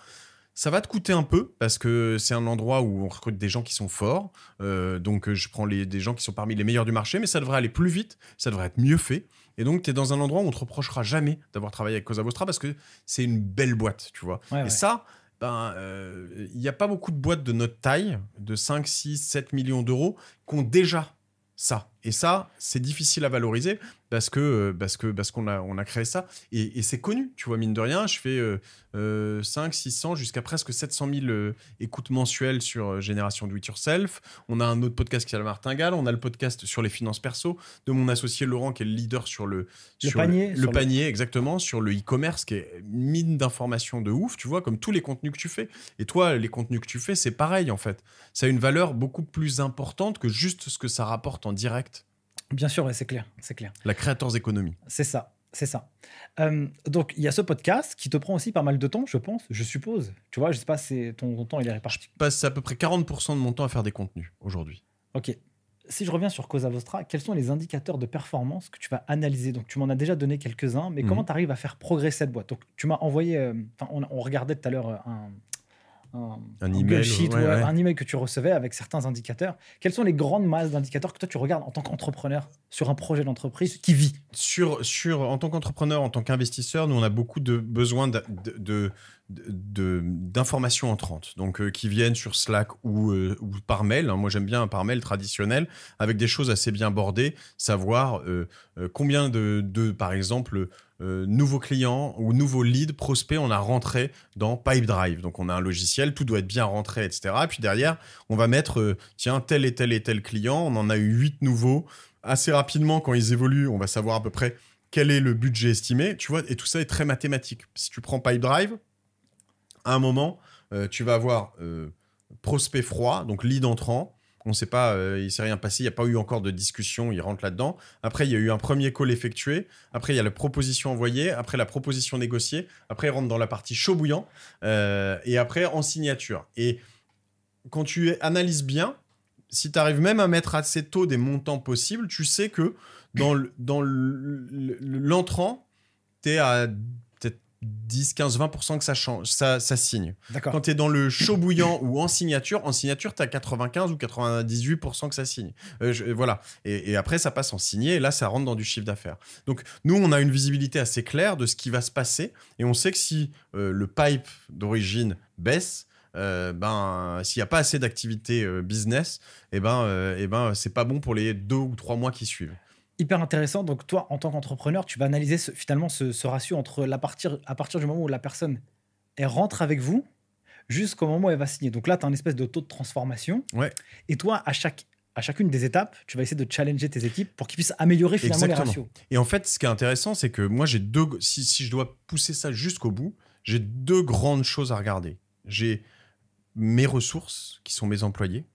Speaker 2: ça va te coûter un peu parce que c'est un endroit où on recrute des gens qui sont forts. Euh, donc, je prends les, des gens qui sont parmi les meilleurs du marché, mais ça devrait aller plus vite, ça devrait être mieux fait. Et donc, tu es dans un endroit où on te reprochera jamais d'avoir travaillé avec Cosa Vostra parce que c'est une belle boîte, tu vois. et ça, ben, euh, il n'y a pas beaucoup de boîtes de notre taille, de 5, 6, 7 millions d'euros, qui ont déjà ça. Et ça, c'est difficile à valoriser parce que euh, parce que parce qu'on a on a créé ça et, c'est connu. Tu vois, mine de rien, je fais euh, 5, euh, 600 jusqu'à presque 700 000 euh, écoutes mensuelles sur Génération Do It Yourself. On a un autre podcast qui s'appelle Martingale. On a le podcast sur les finances perso de mon associé Laurent qui est le leader sur le
Speaker 1: le panier,
Speaker 2: le, panier exactement sur le e-commerce qui est mine d'informations de ouf. Tu vois, comme tous les contenus que tu fais. Et toi, les contenus que tu fais, c'est pareil en fait. Ça a une valeur beaucoup plus importante que juste ce que ça rapporte en direct
Speaker 1: Bien sûr, c'est clair, c'est clair.
Speaker 2: La créateurs économie.
Speaker 1: C'est ça, c'est ça. Euh, donc il y a ce podcast qui te prend aussi pas mal de temps, je pense, je suppose. Tu vois, je sais pas, si ton, temps il est réparti.
Speaker 2: Je passe à peu près 40% de mon temps à faire des contenus aujourd'hui.
Speaker 1: Ok. Si je reviens sur Cosa Vostra, quels sont les indicateurs de performance que tu vas analyser? Donc tu m'en as déjà donné quelques-uns, mais comment mhm. tu arrives à faire progresser cette boîte? Donc tu m'as envoyé, euh, on, on, regardait tout à l'heure euh, un,
Speaker 2: un, email,
Speaker 1: un email que tu recevais avec certains indicateurs. Quelles sont les grandes masses d'indicateurs que toi tu regardes en tant qu'entrepreneur sur un projet d'entreprise qui vit?
Speaker 2: Sur, sur, En tant qu'entrepreneur, en tant qu'investisseur, nous on a beaucoup de besoin de, de, d'informations entrantes, donc euh, qui viennent sur Slack ou, euh, par mail. Hein. Moi, j'aime bien par mail traditionnel, avec des choses assez bien bordées, savoir euh, combien de, de, par exemple, nouveaux clients ou nouveaux leads, prospects, on a rentré dans Pipedrive. Donc, on a un logiciel, tout doit être bien rentré, etc. Et puis derrière, on va mettre, tiens, tel et tel et tel client, on en a eu huit nouveaux. Assez rapidement, quand ils évoluent, on va savoir à peu près quel est le budget estimé, tu vois, et tout ça est très mathématique. Si tu prends Pipedrive, un moment, euh, tu vas avoir euh, prospect froid, donc lead entrant. On ne sait pas, euh, il s'est rien passé, il n'y a pas eu encore de discussion, il rentre là-dedans. Après, il y a eu un premier call effectué. Après, il y a la proposition envoyée. Après, la proposition négociée. Après, il rentre dans la partie chaud bouillant. et après, en signature. Et quand tu analyses bien, si tu arrives même à mettre assez tôt des montants possibles, tu sais que dans l'entrant, tu es à 10, 15, 20% que ça change, ça, ça signe. Quand tu es dans le chaud bouillant ou en signature, en signature, tu as 95 ou 98% que ça signe. Euh, voilà. Et, après, ça passe en signé et là, ça rentre dans du chiffre d'affaires. Donc, nous, on a une visibilité assez claire de ce qui va se passer et on sait que si euh, le pipe d'origine baisse, euh, ben, s'il n'y a pas assez d'activité business, et eh ben, eh ben, c'est pas bon pour les deux ou trois mois qui suivent
Speaker 1: hyper intéressant. Donc, toi, en tant qu'entrepreneur, tu vas analyser finalement ce, ratio entre la partir, à partir du moment où la personne elle rentre avec vous jusqu'au moment où elle va signer. Donc là, tu as un espèce de taux de transformation.
Speaker 2: Ouais.
Speaker 1: Et toi, à, chaque, à chacune des étapes, tu vas essayer de challenger tes équipes pour qu'ils puissent améliorer finalement les ratios.
Speaker 2: Et en fait, ce qui est intéressant, c'est que moi, j'ai deux. Si, si je dois pousser ça jusqu'au bout, j'ai deux grandes choses à regarder. J'ai mes ressources, qui sont mes employés,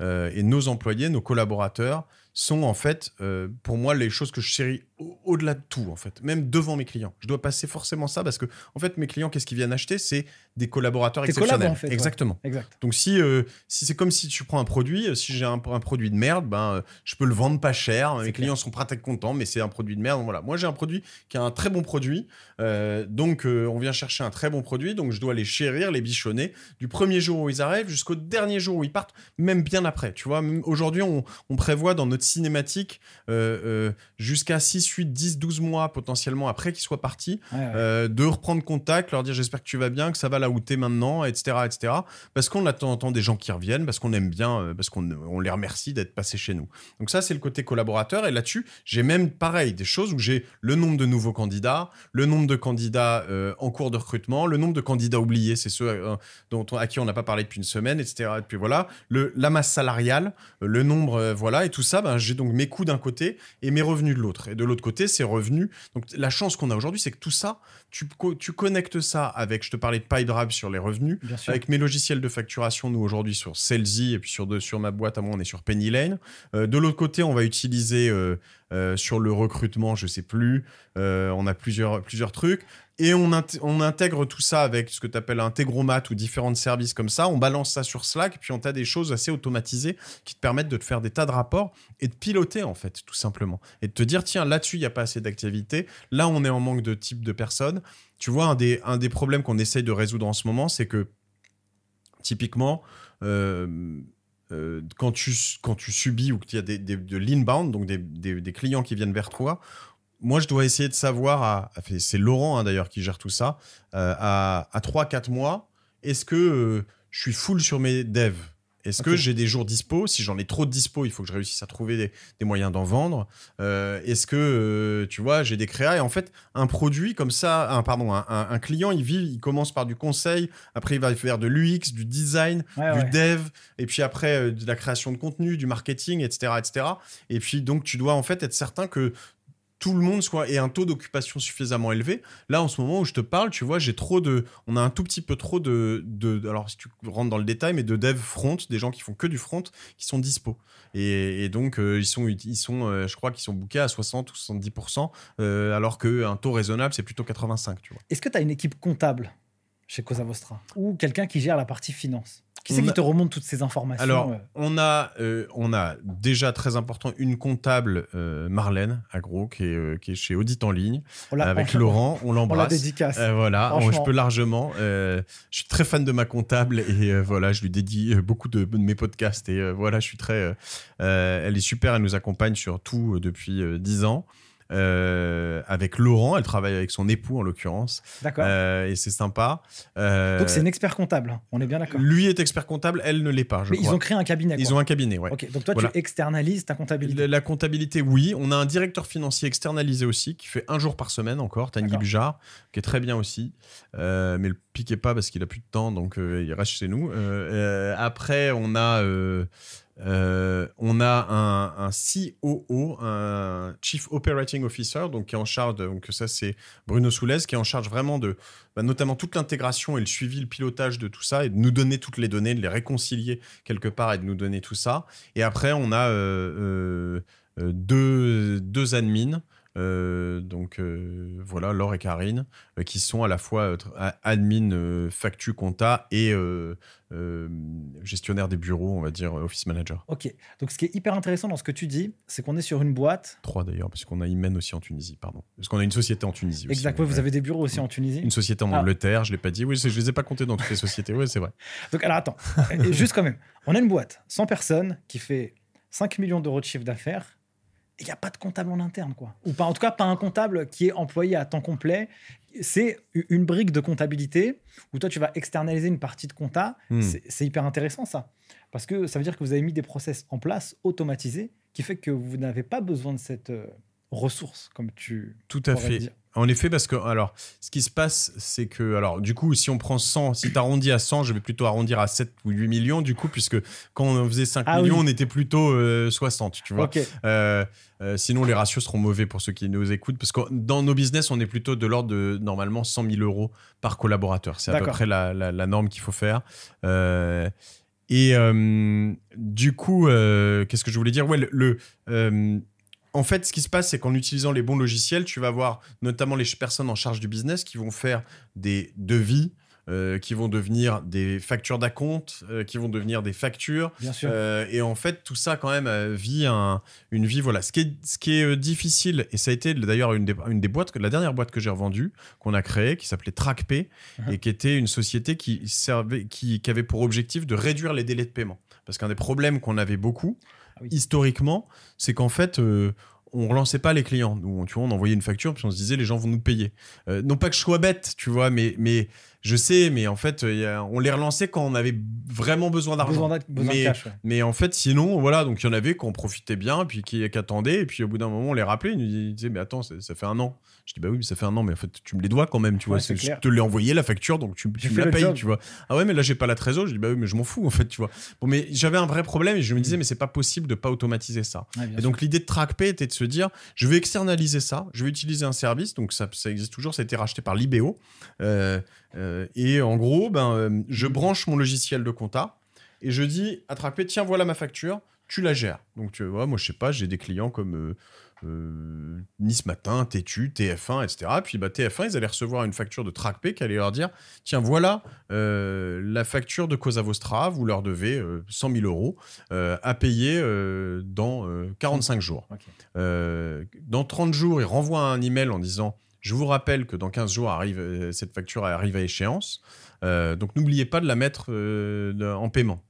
Speaker 2: euh, et nos employés, nos collaborateurs, sont en fait, euh, pour moi, les choses que je chéris au- au-delà de tout, en fait, même devant mes clients. Je dois passer forcément ça parce que, en fait, mes clients, qu'est-ce qu'ils viennent acheter? C'est des collaborateurs exceptionnels.
Speaker 1: en fait, ouais.
Speaker 2: Exactement.
Speaker 1: Exact.
Speaker 2: Donc si, euh, si c'est comme si tu prends un produit, euh, si j'ai un, un produit de merde, ben euh, je peux le vendre pas cher. Mes
Speaker 1: C'est
Speaker 2: clients sont prêts à être contents, mais c'est un produit de merde. donc Voilà. Moi j'ai un produit qui a un très bon produit, donc on vient chercher un très bon produit, donc je dois les chérir, les bichonner du premier jour où ils arrivent jusqu'au dernier jour où ils partent, même bien après. Tu vois, aujourd'hui on, on prévoit dans notre cinématique euh, euh, jusqu'à 6, 8, 10, 12 mois potentiellement après qu'ils soient partis
Speaker 1: Ouais, ouais.
Speaker 2: euh, de reprendre contact, leur dire j'espère que tu vas bien, que ça va là où t'es maintenant, etc., etc. Parce qu'on attend entend des gens qui reviennent, parce qu'on aime bien, parce qu'on on les remercie d'être passés chez nous. Donc ça, c'est le côté collaborateur. Et là-dessus, j'ai même pareil des choses où j'ai le nombre de nouveaux candidats, le nombre de candidats en cours de recrutement, le nombre de candidats oubliés, c'est ceux euh, dont on- à qui on n'a pas parlé depuis une semaine, etc. Et puis voilà, le, la masse salariale, le nombre, voilà, et tout ça, ben, j'ai donc mes coûts d'un côté et mes revenus de l'autre. Et de l'autre côté, c'est revenus. Donc la chance qu'on a aujourd'hui, c'est que tout ça, tu, co- tu connectes ça avec, je te parlais de PipeDrive sur les revenus,
Speaker 1: Bien sûr.
Speaker 2: avec mes logiciels de facturation, nous aujourd'hui sur Salesy, et puis sur, de, sur ma boîte à moi, on est sur Penny Lane. Euh, de l'autre côté, on va utiliser euh, euh, sur le recrutement, je sais plus, euh, on a plusieurs, plusieurs trucs. Et on, int- on intègre tout ça avec ce que tu appelles un Tegromat ou différents services comme ça. On balance ça sur Slack, puis on a des choses assez automatisées qui te permettent de te faire des tas de rapports et de piloter, en fait, tout simplement. Et de te dire, tiens, là-dessus, il n'y a pas assez d'activité. Là, on est en manque de type de personnes. Tu vois, un des, un des problèmes qu'on essaye de résoudre en ce moment, c'est que typiquement, euh, euh, quand, tu, subis ou qu'il y a de l'inbound, donc des, clients qui viennent vers toi, moi, je dois essayer de savoir, c'est Laurent hein, d'ailleurs qui gère tout ça, euh, à, à 3-4 mois, est-ce que euh, je suis full sur mes devs? Est-ce que j'ai des jours dispo? Si j'en ai trop de dispo, il faut que je réussisse à trouver des, des moyens d'en vendre. Euh, Est-ce que, euh, tu vois, j'ai des créas? Et en fait, un produit comme ça, un, pardon, un, un- un client, il vit, il commence par du conseil, après il va faire de l'UX, du design,
Speaker 1: Ouais,
Speaker 2: du
Speaker 1: ouais.
Speaker 2: dev, et puis après euh, de la création de contenu, du marketing, etc., etc. Et puis donc tu dois en fait être certain que tout le monde soit ait un taux d'occupation suffisamment élevé. Là, en ce moment où je te parle, tu vois, j'ai trop de, on a un tout petit peu trop de, alors si tu rentres dans le détail, mais de dev front, des gens qui font que du front, qui sont dispo. Et, donc euh, ils sont, ils sont, euh, je crois qu'ils sont bookés à 60 ou 70% euh, alors qu'un taux raisonnable c'est plutôt 85, tu vois.
Speaker 1: Est-ce que tu as une équipe comptable? Chez Cosa Vostra ou quelqu'un qui gère la partie finance Qui c'est
Speaker 2: On
Speaker 1: qui te remonte toutes ces informations
Speaker 2: Alors,
Speaker 1: euh,
Speaker 2: on a, euh, on a déjà très important une comptable, euh, Marlène Agro, qui est, euh, qui est chez Audit en ligne,
Speaker 1: on
Speaker 2: avec
Speaker 1: on-
Speaker 2: Laurent. On
Speaker 1: On la
Speaker 2: l'embrasse.
Speaker 1: dédicace.
Speaker 2: Voilà,
Speaker 1: Franchement.
Speaker 2: je peux largement. je suis très fan de ma comptable et voilà, je lui dédie beaucoup de, de mes podcasts et voilà, je suis très. elle est super, elle nous accompagne sur tout depuis euh, 10 ans. Euh, avec Laurent, elle travaille avec son époux en l'occurrence
Speaker 1: D'accord.
Speaker 2: euh, et c'est sympa. Euh,
Speaker 1: Donc c'est une expert comptable, hein. on est bien d'accord.
Speaker 2: lui est expert comptable, elle ne l'est pas. Je
Speaker 1: Mais ils ont créé un cabinet.
Speaker 2: Ils ont un cabinet, ouais.
Speaker 1: Ok, donc toi
Speaker 2: Voilà.
Speaker 1: tu externalises ta comptabilité.
Speaker 2: La, la comptabilité, oui. On a un directeur financier externalisé aussi qui fait un jour par semaine encore, Tanguy
Speaker 1: D'accord.
Speaker 2: Bujar, qui est très bien aussi. Mais le piquez pas parce qu'il a plus de temps, donc il reste chez nous. Après, on a, euh, on a un, COO, un Chief Operating Officer, donc qui est en charge, donc ça c'est Bruno Soulez, qui est en charge vraiment de, bah, notamment toute l'intégration et le suivi, le pilotage de tout ça, et de nous donner toutes les données, de les réconcilier quelque part et de nous donner tout ça. Et après, on a euh, euh, deux, deux admins. Euh, donc euh, voilà, Laure et Karine, euh, qui sont à la fois admin factu compta et gestionnaire des bureaux, on va dire office manager.
Speaker 1: Ok, donc ce qui est hyper intéressant dans ce que tu dis, c'est qu'on est sur une boîte.
Speaker 2: Trois d'ailleurs, parce qu'on a Imen aussi en Tunisie, pardon. Parce qu'on a une société en Tunisie aussi.
Speaker 1: Exact, ouais, vous avez des bureaux aussi en Tunisie.
Speaker 2: Une société en
Speaker 1: Ah.
Speaker 2: Angleterre, je l'ai pas dit. Oui, je les ai pas comptés dans toutes les sociétés. Oui, c'est vrai.
Speaker 1: Donc alors attends, juste quand même, on a une boîte, 100 personnes, qui fait 5 millions d'euros de chiffre d'affaires, il n'y a pas de comptable en interne, quoi. Ou pas, en tout cas, pas un comptable qui est employé à temps complet. C'est une brique de comptabilité où toi, tu vas externaliser une partie de compta.
Speaker 2: Hmm.
Speaker 1: C'est- hyper intéressant, ça. Parce que ça veut dire que vous avez mis des process en place automatisés qui fait que vous n'avez pas besoin de cette euh, ressource, comme tu
Speaker 2: Tout à fait.
Speaker 1: dire.
Speaker 2: En effet, parce que, alors, ce qui se passe, c'est que, alors, du coup, si on prend 100, si tu arrondis à 100, je vais plutôt arrondir à 7 ou 8 millions, du coup, puisque quand on faisait 5
Speaker 1: Ah
Speaker 2: millions,
Speaker 1: oui.
Speaker 2: on était plutôt euh, 60, tu vois.
Speaker 1: Ok,
Speaker 2: Euh, euh, sinon, les ratios seront mauvais pour ceux qui nous écoutent, parce que dans nos business, on est plutôt de l'ordre de, normalement, 100 000 euros par collaborateur. C'est à peu près la, la- la norme qu'il faut faire. Euh, Et euh, du coup, euh, qu'est-ce que je voulais dire? Ouais, le, le, euh, en fait, ce qui se passe, c'est qu'en utilisant les bons logiciels, tu vas avoir notamment les personnes en charge du business qui vont faire des devis, euh, qui vont devenir des factures d'acompte, euh, qui vont devenir des factures.
Speaker 1: Bien sûr.
Speaker 2: Euh, et en fait, tout ça, quand même, vit un- une vie. Voilà. Ce qui est, ce qui est difficile, et ça a été d'ailleurs une des, une des boîtes, la dernière boîte que j'ai revendue, qu'on a créée, qui s'appelait TrackPay,
Speaker 1: Mhm.
Speaker 2: et qui était une société qui, servait, qui, qui avait pour objectif de réduire les délais de paiement. Parce qu'un des problèmes qu'on avait beaucoup,
Speaker 1: oui.
Speaker 2: historiquement, c'est qu'en fait, euh, on relançait pas les clients. Nous, tu vois, on envoyait une facture, puis on se disait, les gens vont nous payer. Euh, non pas que je sois bête, tu vois, mais je sais, mais en fait, euh, on les relançait quand on avait vraiment besoin d'argent. Mais-
Speaker 1: ouais.
Speaker 2: En fait, sinon, voilà, donc il y en avait qui en profitaient bien, puis qui, qui attendaient, et puis au bout d'un moment, on les rappelait, ils nous disaient, mais attends, ça, ça fait un an. Je dis, bah oui, mais ça fait un an, mais en fait, tu me les dois quand même, tu vois.
Speaker 1: Ouais,
Speaker 2: je te l'ai envoyé la facture, donc tu, me la payes, tu vois. Ah ouais, mais là, j'ai pas la trésor. Je dis, bah oui, mais je m'en fous, en fait, tu vois. Bon, mais j'avais un vrai problème, et je me disais, mais c'est pas possible de pas automatiser ça.
Speaker 1: Ouais,
Speaker 2: Et donc l'idée de TrackPay était de se dire, je vais externaliser ça, je vais utiliser un service, donc ça, ça existe toujours, ça a été racheté par Libéo. Euh, euh, et en gros, ben, euh, je branche mon logiciel de compta et je dis à TrackPay, tiens, voilà ma facture, tu la gères. Donc tu vois, moi je sais pas, j'ai des clients comme euh, Nice Matin, Tétu, TF1, etc. Puis bah, TF1, ils allaient recevoir une facture de TrackPay qui allait leur dire, tiens, voilà euh, la facture de Cosa Vostra, vous leur devez euh, 100 000 euros à payer dans euh, 45 jours. Dans 30 jours, il renvoie un email en disant Je vous rappelle que dans 15 jours, arrive, euh, cette facture arrive à échéance. Euh, donc n'oubliez pas de la mettre euh, en paiement.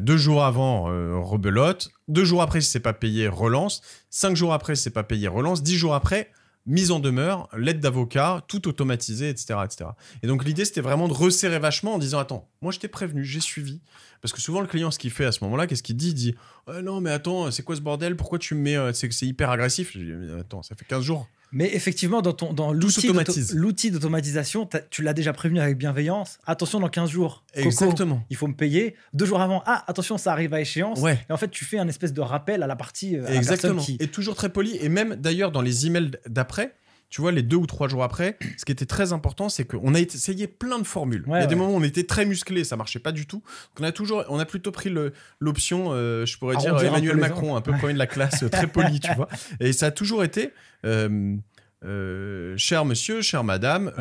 Speaker 2: Deux jours avant, rebelote. Deux jours après, si c'est pas payé, relance. Cinq jours après, si c'est pas payé, relance. Dix jours après, mise en demeure, lettre d'avocat, tout automatisé, etc., etc. Et donc l'idée, c'était vraiment de resserrer vachement en disant attends, moi je t'ai prévenu, j'ai suivi. Parce que souvent le client, ce qu'il fait à ce moment-là, qu'est-ce qu'il dit? Il dit Ah non mais attends, c'est quoi ce bordel? Pourquoi tu me mets euh, C'est que c'est hyper agressif? Je dis Mais attends, ça fait 15 jours.
Speaker 1: Mais effectivement, dans, ton, dans l'outil d'auto- l'outil d'automatisation, tu l'as déjà prévenu avec bienveillance. Attention, dans 15 jours, Coco,
Speaker 2: Exactement.
Speaker 1: il faut me payer. Deux jours avant, ah, attention, ça arrive à échéance.
Speaker 2: Ouais.
Speaker 1: Et en fait, tu fais un espèce de rappel à la partie, euh, à
Speaker 2: Exactement.
Speaker 1: personne qui...
Speaker 2: Et toujours très poli. Et même d'ailleurs dans les emails d'après, tu vois, les deux ou trois jours après, ce qui était très important, c'est qu'on a essayé plein de formules.
Speaker 1: Ouais,
Speaker 2: Il y a des moments où on était très musclé, ça marchait pas du tout. Donc on a toujours, on a plutôt pris l'option, euh, je pourrais dire
Speaker 1: Arrondir un
Speaker 2: Emmanuel Macron, un peu même de la classe, euh, très poli, tu vois. Et ça a toujours été, euh, euh, cher monsieur, chère madame,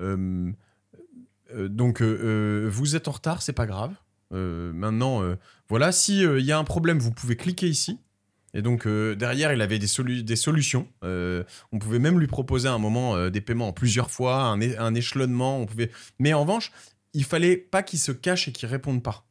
Speaker 2: euh, donc vous êtes en retard, c'est pas grave. Maintenant, voilà, si il y a un problème, vous pouvez cliquer ici. Et donc euh, derrière, il avait des, solu- des solutions. Euh, on pouvait même lui proposer à un moment euh, des paiements en plusieurs fois, un, échelonnement. On pouvait... Mais en revanche, il fallait pas qu'il se cache et qu'il réponde pas.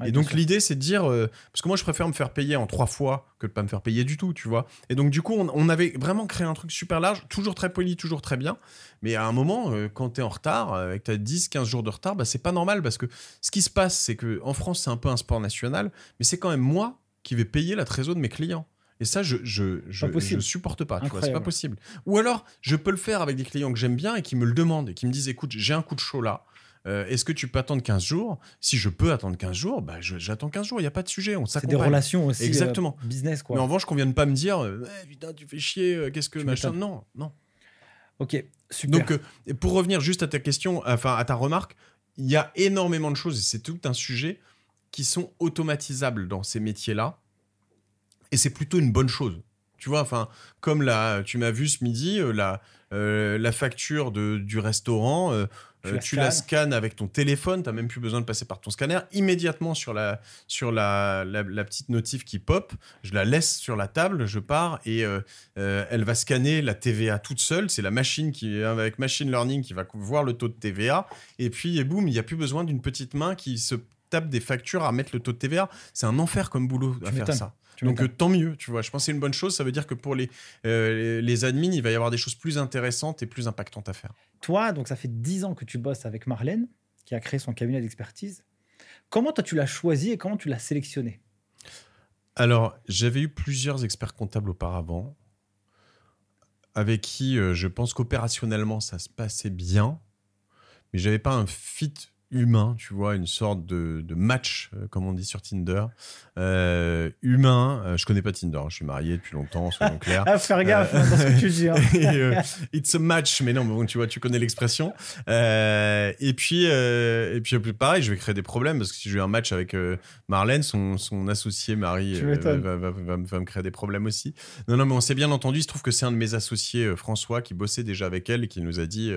Speaker 1: Ouais,
Speaker 2: et donc l'idée, c'est de dire, parce que moi je préfère me faire payer en trois fois que de pas me faire payer du tout, tu vois. Et donc du coup, on, on avait vraiment créé un truc super large, toujours très poli, toujours très bien. Mais à un moment, quand tu es en retard, et que tu as 10, 15 jours de retard, bah, c'est pas normal parce que ce qui se passe, c'est que en France, c'est un peu un sport national, mais c'est quand même moi qui vais payer la trésor de mes clients. Et ça, je, je, je, je supporte pas, tu vois, c'est pas possible. Ou alors, je peux le faire avec des clients que j'aime bien et qui me le demandent et qui me disent écoute, j'ai un coup de chaud là. Euh, Est-ce que tu peux attendre 15 jours? Si je peux attendre 15 jours, bah, j'attends 15 jours, il n'y a pas de sujet, on
Speaker 1: C'est des relations aussi. euh,
Speaker 2: Exactement.
Speaker 1: business, quoi.
Speaker 2: Mais en revanche, qu'on vienne pas me dire euh, Ouais, putain, tu fais chier, qu'est-ce que
Speaker 1: Tu
Speaker 2: machin. Non, non.
Speaker 1: Ok, super.
Speaker 2: Donc, euh, pour revenir juste à ta question, enfin à ta remarque, il y a énormément de choses et c'est tout un sujet qui sont automatisables dans ces métiers-là. Et c'est plutôt une bonne chose. Tu vois, enfin, comme la, tu m'as vu ce midi, euh, la, euh, la facture de, du restaurant, euh,
Speaker 1: Tu la
Speaker 2: tu la
Speaker 1: scannes.
Speaker 2: avec ton téléphone, tu n'as même plus besoin de passer par ton scanner. Immédiatement sur la, sur la, la, la petite notif qui pop, je la laisse sur la table, je pars et euh, elle va scanner la TVA toute seule. C'est la machine qui, avec machine learning, qui va voir le taux de TVA. Et puis, et boum, il n'y a plus besoin d'une petite main qui se tape des factures à mettre le taux de TVA. C'est un enfer comme boulot à faire ça.
Speaker 1: Tu
Speaker 2: Donc euh, tant mieux, tu vois. Je pense que c'est une bonne chose. Ça veut dire que pour les, euh, les les admins, il va y avoir des choses plus intéressantes et plus impactantes à faire.
Speaker 1: Toi, donc ça fait 10 ans que tu bosses avec Marlène, qui a créé son cabinet d'expertise. Comment toi tu l'as choisi et comment tu l'as sélectionné?
Speaker 2: Alors, j'avais eu plusieurs experts comptables auparavant, avec qui euh, je pense qu'opérationnellement ça se passait bien, mais j'avais pas un fit humain, tu vois, une sorte de, de match, euh, comme on dit sur Tinder, euh, humain. Euh, je connais pas Tinder, hein, je suis marié depuis longtemps, soyons clairs.
Speaker 1: ah, faire gaffe hein, dans ce que tu dis. Hein.
Speaker 2: et, it's a match, mais non, bon, tu vois, tu connais l'expression. et puis, et puis pareil, je vais créer des problèmes parce que si j'ai un match avec Marlène, son, son associé Marie va, va, va, me créer des problèmes aussi. Non, non, mais on s'est bien entendu. Il se trouve que c'est un de mes associés, François, qui bossait déjà avec elle et qui nous a dit,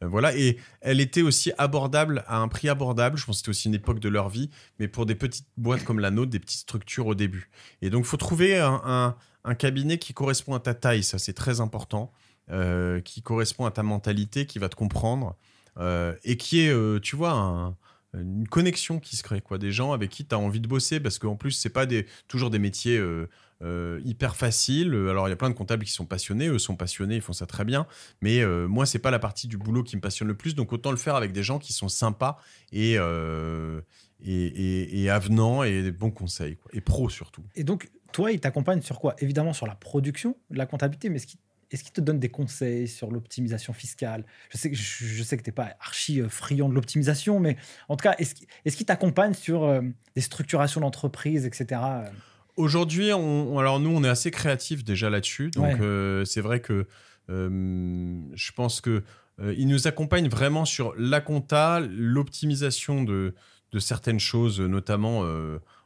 Speaker 2: voilà, et elle était aussi abordable à un prix abordable. Je pense que c'était aussi une époque de leur vie, mais pour des petites boîtes comme la nôtre, des petites structures au début. Et donc, faut trouver un, cabinet qui correspond à ta taille, ça c'est très important, euh, qui correspond à ta mentalité, qui va te comprendre, euh, et qui est, euh, tu vois, une connexion qui se crée, quoi, des gens avec qui tu as envie de bosser, parce qu'en plus, c'est pas des, toujours des métiers euh, hyper facile. Alors, il y a plein de comptables qui sont passionnés, eux sont passionnés, ils font ça très bien. Mais euh, moi, c'est pas la partie du boulot qui me passionne le plus. Donc, autant le faire avec des gens qui sont sympas et, euh, et, avenants et des bons conseils, et pro surtout.
Speaker 1: Et donc, toi, il t'accompagne sur quoi? Évidemment sur la production, la comptabilité, mais est-ce qu'il te donne des conseils sur l'optimisation fiscale? Je sais, je, que tu n'es pas archi friand de l'optimisation, mais en tout cas, est-ce qu'il t'accompagne sur des structurations d'entreprise, etc.
Speaker 2: Aujourd'hui, on, alors nous, on est assez créatifs déjà là-dessus. Donc, euh, c'est vrai que euh, je pense que euh, il nous accompagne vraiment sur la compta, l'optimisation de, de, certaines choses, notamment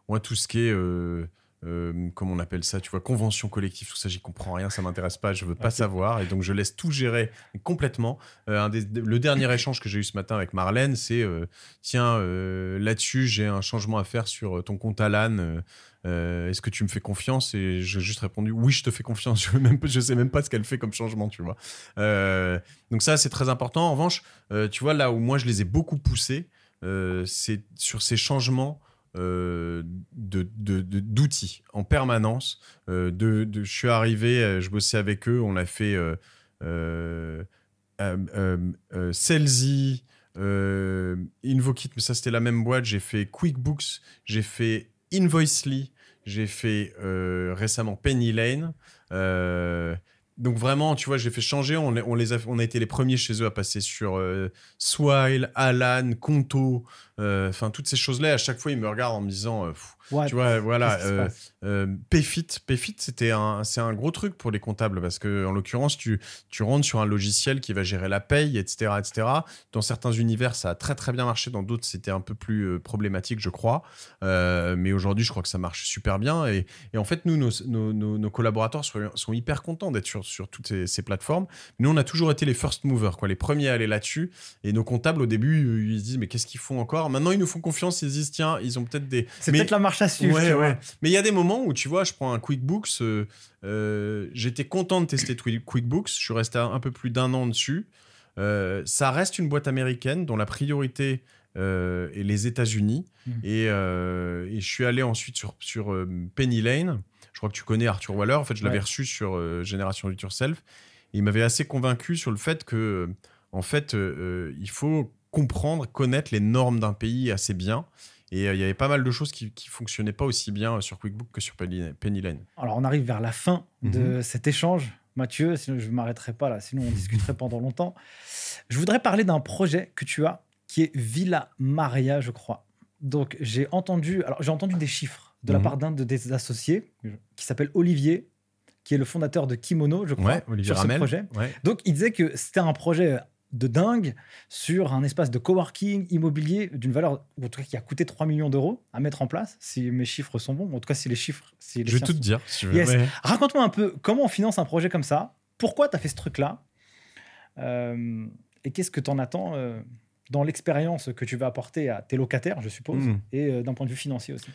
Speaker 2: moi, tout ce qui est euh, comment on appelle ça, tu vois, convention collective, tout ça, j'y comprends rien, ça m'intéresse pas, je veux pas savoir, et donc je laisse tout gérer complètement. Euh, un le dernier échange que j'ai eu ce matin avec Marlène, c'est euh, tiens, là-dessus, j'ai un changement à faire sur ton compte Alan. Est-ce que tu me fais confiance? Et j'ai juste répondu oui, je te fais confiance. Je, même, je sais même pas ce qu'elle fait comme changement, tu vois. donc ça, c'est très important. En revanche, tu vois, là où moi je les ai beaucoup poussés, c'est sur ces changements euh, d'outils en permanence. Euh, je suis arrivé, euh, je bossais avec eux, on a fait euh, Celsi, Invokit, mais ça c'était la même boîte. J'ai fait QuickBooks, j'ai fait Invoicely, j'ai fait récemment Penny Lane. donc vraiment, tu vois, j'ai fait changer. On, a, on a été les premiers chez eux à passer sur Swile, Alan, Conto, euh, enfin, toutes ces choses-là, à chaque fois, ils me regardent en me disant, euh, tu vois, voilà, euh, euh, PayFit, PayFit, c'était un, c'est un gros truc pour les comptables parce que, en l'occurrence, tu, tu rentres sur un logiciel qui va gérer la paye, etc., etc. Dans certains univers, ça a très très bien marché. Dans d'autres, c'était un peu plus problématique, je crois. mais aujourd'hui, je crois que ça marche super bien. Et, et en fait, nous, nos, nos, nos, collaborateurs sont, sont, hyper contents d'être sur, sur toutes ces, ces, plateformes. Nous, on a toujours été les first movers, quoi, les premiers à aller là-dessus. Et nos comptables, au début, ils se disent, mais qu'est-ce qu'ils font encore? Maintenant, ils nous font confiance, ils se disent, tiens, ils ont peut-être des.
Speaker 1: C'est peut-être la marche à suivre.
Speaker 2: Mais il y a des moments où, tu vois, je prends un QuickBooks, euh, euh, j'étais content de tester QuickBooks, je suis resté un, peu plus d'un an dessus. Euh, ça reste une boîte américaine dont la priorité est les États-Unis. Mmh. Et, je suis allé ensuite sur, sur Penny Lane. Je crois que tu connais Arthur Waller. En fait, je l'avais reçu sur Génération Do Yourself. il m'avait assez convaincu sur le fait que, en fait, il faut comprendre, connaître les normes d'un pays assez bien. Et euh, il y avait pas mal de choses qui ne fonctionnaient pas aussi bien sur QuickBook que sur Penny Lane.
Speaker 1: Alors, on arrive vers la fin de mhm. cet échange. Mathieu, sinon je ne m'arrêterai pas là, sinon on discuterait pendant longtemps. Je voudrais parler d'un projet que tu as qui est Villa Maria, je crois. Donc, j'ai entendu, alors j'ai entendu des chiffres de la mhm. part d'un de tes associés qui s'appelle Olivier, qui est le fondateur de Kimono, je crois,
Speaker 2: sur ce
Speaker 1: projet. Donc, il disait que c'était un projet de dingue sur un espace de coworking immobilier d'une valeur, en tout cas qui a coûté 3 millions d'euros à mettre en place, si mes chiffres sont bons. En tout cas, si les chiffres. Si
Speaker 2: je vais tout te dire.
Speaker 1: Raconte-moi un peu comment on finance un projet comme ça. Pourquoi tu as fait ce truc-là? Euh, Et qu'est-ce que tu en attends euh, dans l'expérience que tu vas apporter à tes locataires, je suppose, hmm. et euh, d'un point de vue financier aussi?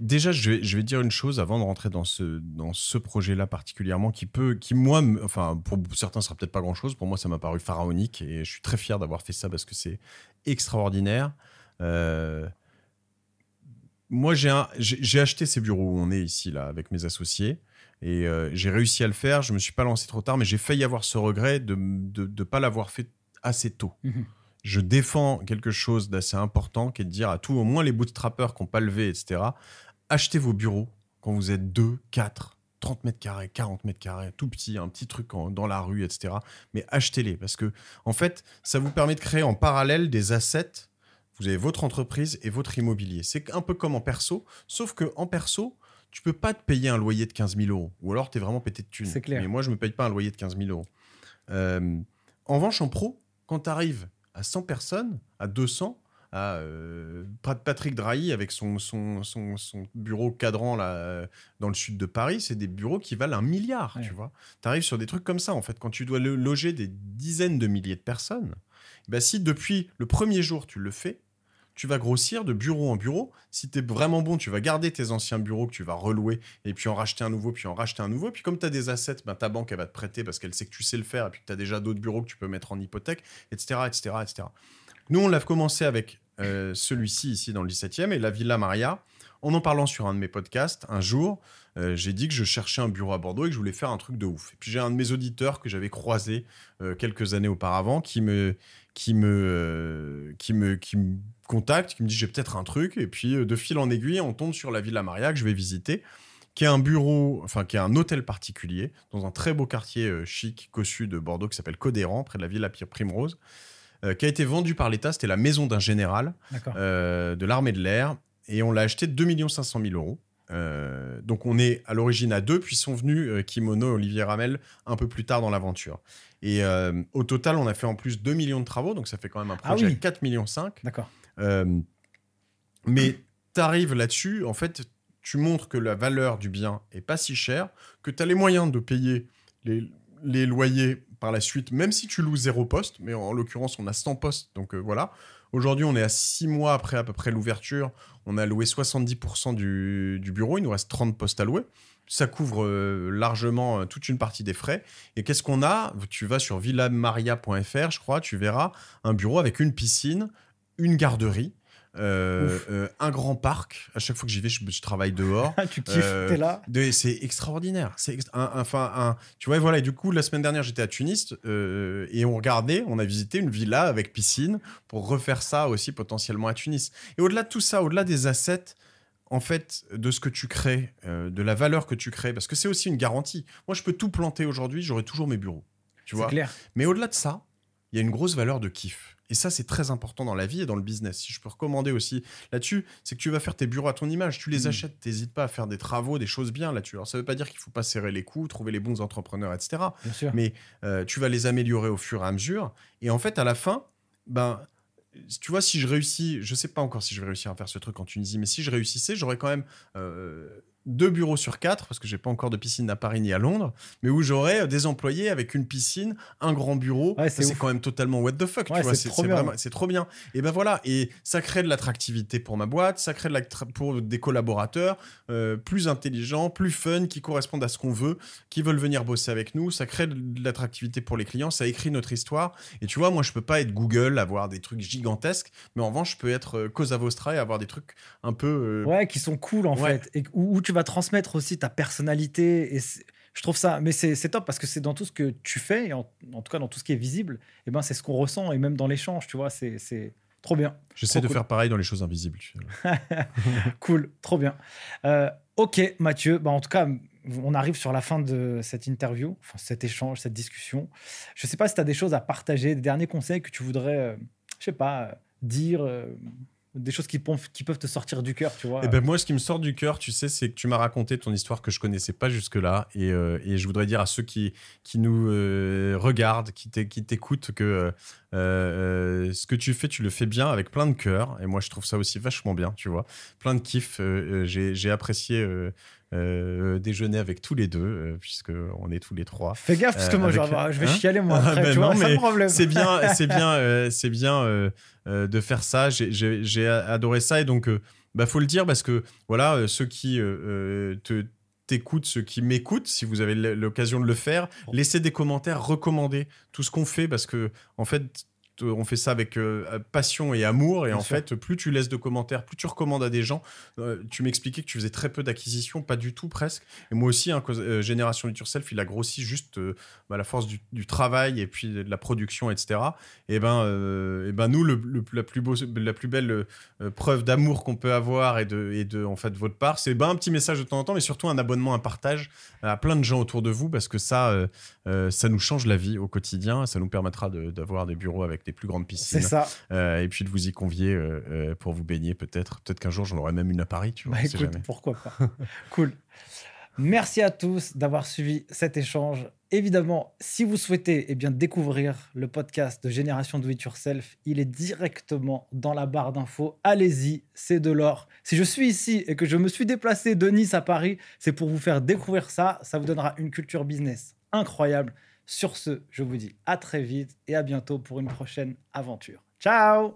Speaker 2: Déjà, je vais, dire une chose avant de rentrer dans ce, ce projet-là particulièrement qui peut, qui moi, enfin, pour certains, sera peut-être pas grand-chose. Pour moi, ça m'a paru pharaonique et je suis très fier d'avoir fait ça parce que c'est extraordinaire. Euh, moi, j'ai acheté ces bureaux où on est ici, là, avec mes associés. Et euh, j'ai réussi à le faire. Je me suis pas lancé trop tard, mais j'ai failli avoir ce regret de ne pas l'avoir fait assez tôt. Je défends quelque chose d'assez important qui est de dire à tout, au moins les bootstrappers qui n'ont pas levé, etc., achetez vos bureaux quand vous êtes 2, 4, 30 mètres carrés, 40 mètres carrés, tout petit, un petit truc dans la rue, etc. Mais achetez-les parce que, en fait, ça vous permet de créer en parallèle des assets vous avez votre entreprise et votre immobilier. C'est un peu comme en perso, sauf que en perso, tu peux pas te payer un loyer de 15 000 euros. Ou alors, tu es vraiment pété de thunes.
Speaker 1: C'est clair.
Speaker 2: Mais moi, je me paye pas un loyer de 15 000 euros. Euh, en revanche, en pro, quand tu arrives à 100 personnes, à 200, à euh, Pat- Patrick Drahi avec son, son, son, son bureau cadran là, euh, dans le sud de Paris, c'est des bureaux qui valent un milliard,
Speaker 1: Ouais.
Speaker 2: tu vois. Tu arrives sur des trucs comme ça, en fait. Quand tu dois loger des dizaines de milliers de personnes, bah, si depuis le premier jour tu le fais, tu vas grossir de bureau en bureau. Si tu es vraiment bon, tu vas garder tes anciens bureaux que tu vas relouer et puis en racheter un nouveau, puis en racheter un nouveau. Puis comme tu as des assets, ben, ta banque, elle va te prêter parce qu'elle sait que tu sais le faire et puis tu as déjà d'autres bureaux que tu peux mettre en hypothèque, etc. etc., etc. Nous, on l'a commencé avec euh, celui-ci ici dans le 17e et la Villa Maria. En en parlant sur un de mes podcasts, un jour, euh, j'ai dit que je cherchais un bureau à Bordeaux et que je voulais faire un truc de ouf. Et puis j'ai un de mes auditeurs que j'avais croisé euh, quelques années auparavant qui me, qui me, euh, qui me, qui me contacte, qui me dit j'ai peut-être un truc. Et puis euh, de fil en aiguille, on tombe sur la Villa Maria que je vais visiter, qui est un bureau, enfin qui est un hôtel particulier dans un très beau quartier euh, chic, cossu de Bordeaux qui s'appelle Codéran, près de la Villa Primrose, euh, qui a été vendu par l'État. C'était la maison d'un général euh, de l'armée de l'air et on l'a acheté 2 500 000 euros. Euh, donc on est à l'origine à deux, puis sont venus euh, Kimono et Olivier Ramel un peu plus tard dans l'aventure. Et euh, au total, on a fait en plus 2 millions de travaux, donc ça fait quand même un
Speaker 1: Ah
Speaker 2: projet
Speaker 1: oui.
Speaker 2: à 4 millions 5.
Speaker 1: D'accord.
Speaker 2: Mais tu arrives là-dessus, en fait, tu montres que la valeur du bien est pas si chère, que tu as les moyens de payer les, les loyers par la suite, même si tu loues zéro poste, mais en, l'occurrence, on a 100 postes, donc voilà. Aujourd'hui, on est à 6 mois après à peu près l'ouverture, on a loué 70% du, bureau, il nous reste 30 postes à louer. Ça couvre euh, largement euh, toute une partie des frais. Et qu'est-ce qu'on a? Tu vas sur villamaria.fr, je crois, tu verras un bureau avec une piscine, une garderie, euh, euh, un grand parc. À chaque fois que j'y vais, je, je travaille dehors.
Speaker 1: tu kiffes,
Speaker 2: Euh,
Speaker 1: t'es là.
Speaker 2: C'est extraordinaire. C'est un- un, tu vois, voilà. Et du coup, la semaine dernière, j'étais à Tunis et on regardait, on a visité une villa avec piscine pour refaire ça aussi potentiellement à Tunis. Et au-delà de tout ça, au-delà des assets, en fait, de ce que tu crées, de la valeur que tu crées, parce que c'est aussi une garantie. Moi, je peux tout planter aujourd'hui, j'aurai toujours mes bureaux. Tu
Speaker 1: C'est
Speaker 2: vois.
Speaker 1: clair.
Speaker 2: Mais au-delà de ça, il y a une grosse valeur de kiff. Et ça, c'est très important dans la vie et dans le business. Si je peux recommander aussi là-dessus, c'est que tu vas faire tes bureaux à ton image. Tu les
Speaker 1: Mm.
Speaker 2: achètes, t'hésites pas à faire des travaux, des choses bien là-dessus. Alors, ça veut pas dire qu'il faut pas serrer les coups, trouver les bons entrepreneurs, etc.
Speaker 1: Bien sûr.
Speaker 2: Mais euh, tu vas les améliorer au fur et à mesure. Et en fait, à la fin, ben, tu vois, si je réussis, je sais pas encore si je vais réussir à faire ce truc en Tunisie, mais si je réussissais, j'aurais quand même euh, deux bureaux sur quatre, parce que j'ai pas encore de piscine à Paris ni à Londres, mais où j'aurais euh, des employés avec une piscine, un grand bureau.
Speaker 1: Ouais, c'est
Speaker 2: quand même totalement what the fuck,
Speaker 1: Ouais,
Speaker 2: tu vois.
Speaker 1: c'est trop bien.
Speaker 2: trop. Et ben voilà, et ça crée de l'attractivité pour ma boîte, ça crée de l'attra- pour des collaborateurs euh, plus intelligents, plus fun, qui correspondent à ce qu'on veut, qui veulent venir bosser avec nous. Ça crée de l'attractivité pour les clients, ça écrit notre histoire. Et tu vois, moi, je peux pas être Google, avoir des trucs gigantesques, mais en revanche, je peux être euh, Cosa Vostra et avoir des trucs un peu. euh,
Speaker 1: Ouais, qui sont cool en
Speaker 2: Ouais.
Speaker 1: fait. Et où, où tu vas transmettre aussi ta personnalité. Et je trouve ça, mais c'est top parce que c'est dans tout ce que tu fais, et en, en tout cas dans tout ce qui est visible, et ben c'est ce qu'on ressent, et même dans l'échange, tu vois, c'est trop bien.
Speaker 2: J'essaie de
Speaker 1: cool.
Speaker 2: faire pareil dans les choses invisibles.
Speaker 1: Cool, trop bien. Euh, ok, Mathieu, bah, en tout cas, on arrive sur la fin de cette interview, enfin cet échange, cette discussion. Je sais pas si tu as des choses à partager, des derniers conseils que tu voudrais, euh, je sais pas, euh, dire, des choses qui, peuvent te sortir du cœur, tu vois.
Speaker 2: Et ben moi, ce qui me sort du cœur, tu sais, c'est que tu m'as raconté ton histoire que je connaissais pas jusque-là. Et, euh, et je voudrais dire à ceux qui, qui nous euh, regardent, qui t'é- qui t'écoutent, que euh, ce que tu fais, tu le fais bien avec plein de cœur. Et moi, je trouve ça aussi vachement bien, tu vois. Plein de kiff. J'ai apprécié euh, euh, déjeuner avec tous les deux, euh, puisque on est tous les trois.
Speaker 1: Fais gaffe parce que
Speaker 2: Euh,
Speaker 1: moi, je vais,
Speaker 2: avec-
Speaker 1: avoir- je vais
Speaker 2: Hein
Speaker 1: chialer moi après,
Speaker 2: ben
Speaker 1: tu
Speaker 2: non,
Speaker 1: vois, c'est
Speaker 2: bien, c'est bien, euh, c'est bien euh, euh, de faire ça. J'ai- adoré ça et donc, euh, bah, faut le dire parce que voilà, euh, ceux qui euh, euh, te t'écoutent, ceux qui m'écoutent, si vous avez l'occasion de le faire, laissez des commentaires, recommandez tout ce qu'on fait parce que en fait. On fait ça avec euh, passion et amour, et
Speaker 1: Bien
Speaker 2: en
Speaker 1: sûr.
Speaker 2: fait, plus tu laisses de commentaires, plus tu recommandes à des gens. Euh, tu m'expliquais que tu faisais très peu d'acquisitions, pas du tout presque. Et moi aussi, hein, cause- euh, Génération It Yourself, il a grossi juste euh, bah, la force du, du travail et puis de la production, etc. Et ben, et ben nous, le, le- la, plus beau, la plus belle preuve d'amour qu'on peut avoir et de, et de en fait, votre part, c'est ben, un petit message de temps en temps, mais surtout un abonnement, un partage à plein de gens autour de vous, parce que ça, ça nous change la vie au quotidien. Ça nous permettra de- d'avoir des bureaux avec des plus grandes piscines.
Speaker 1: C'est ça.
Speaker 2: Euh, et puis de vous y convier euh, euh, pour vous baigner peut-être. Peut-être qu'un jour j'en aurai même une à Paris, tu vois.
Speaker 1: Bah, écoute,
Speaker 2: jamais.
Speaker 1: pourquoi pas. cool. Merci à tous d'avoir suivi cet échange. Évidemment, si vous souhaitez eh bien, découvrir le podcast de Génération Do It Yourself, il est directement dans la barre d'infos. Allez-y, c'est de l'or. Si je suis ici et que je me suis déplacé de Nice à Paris, c'est pour vous faire découvrir ça. Ça vous donnera une culture business incroyable. Sur ce, je vous dis à très vite et à bientôt pour une prochaine aventure. Ciao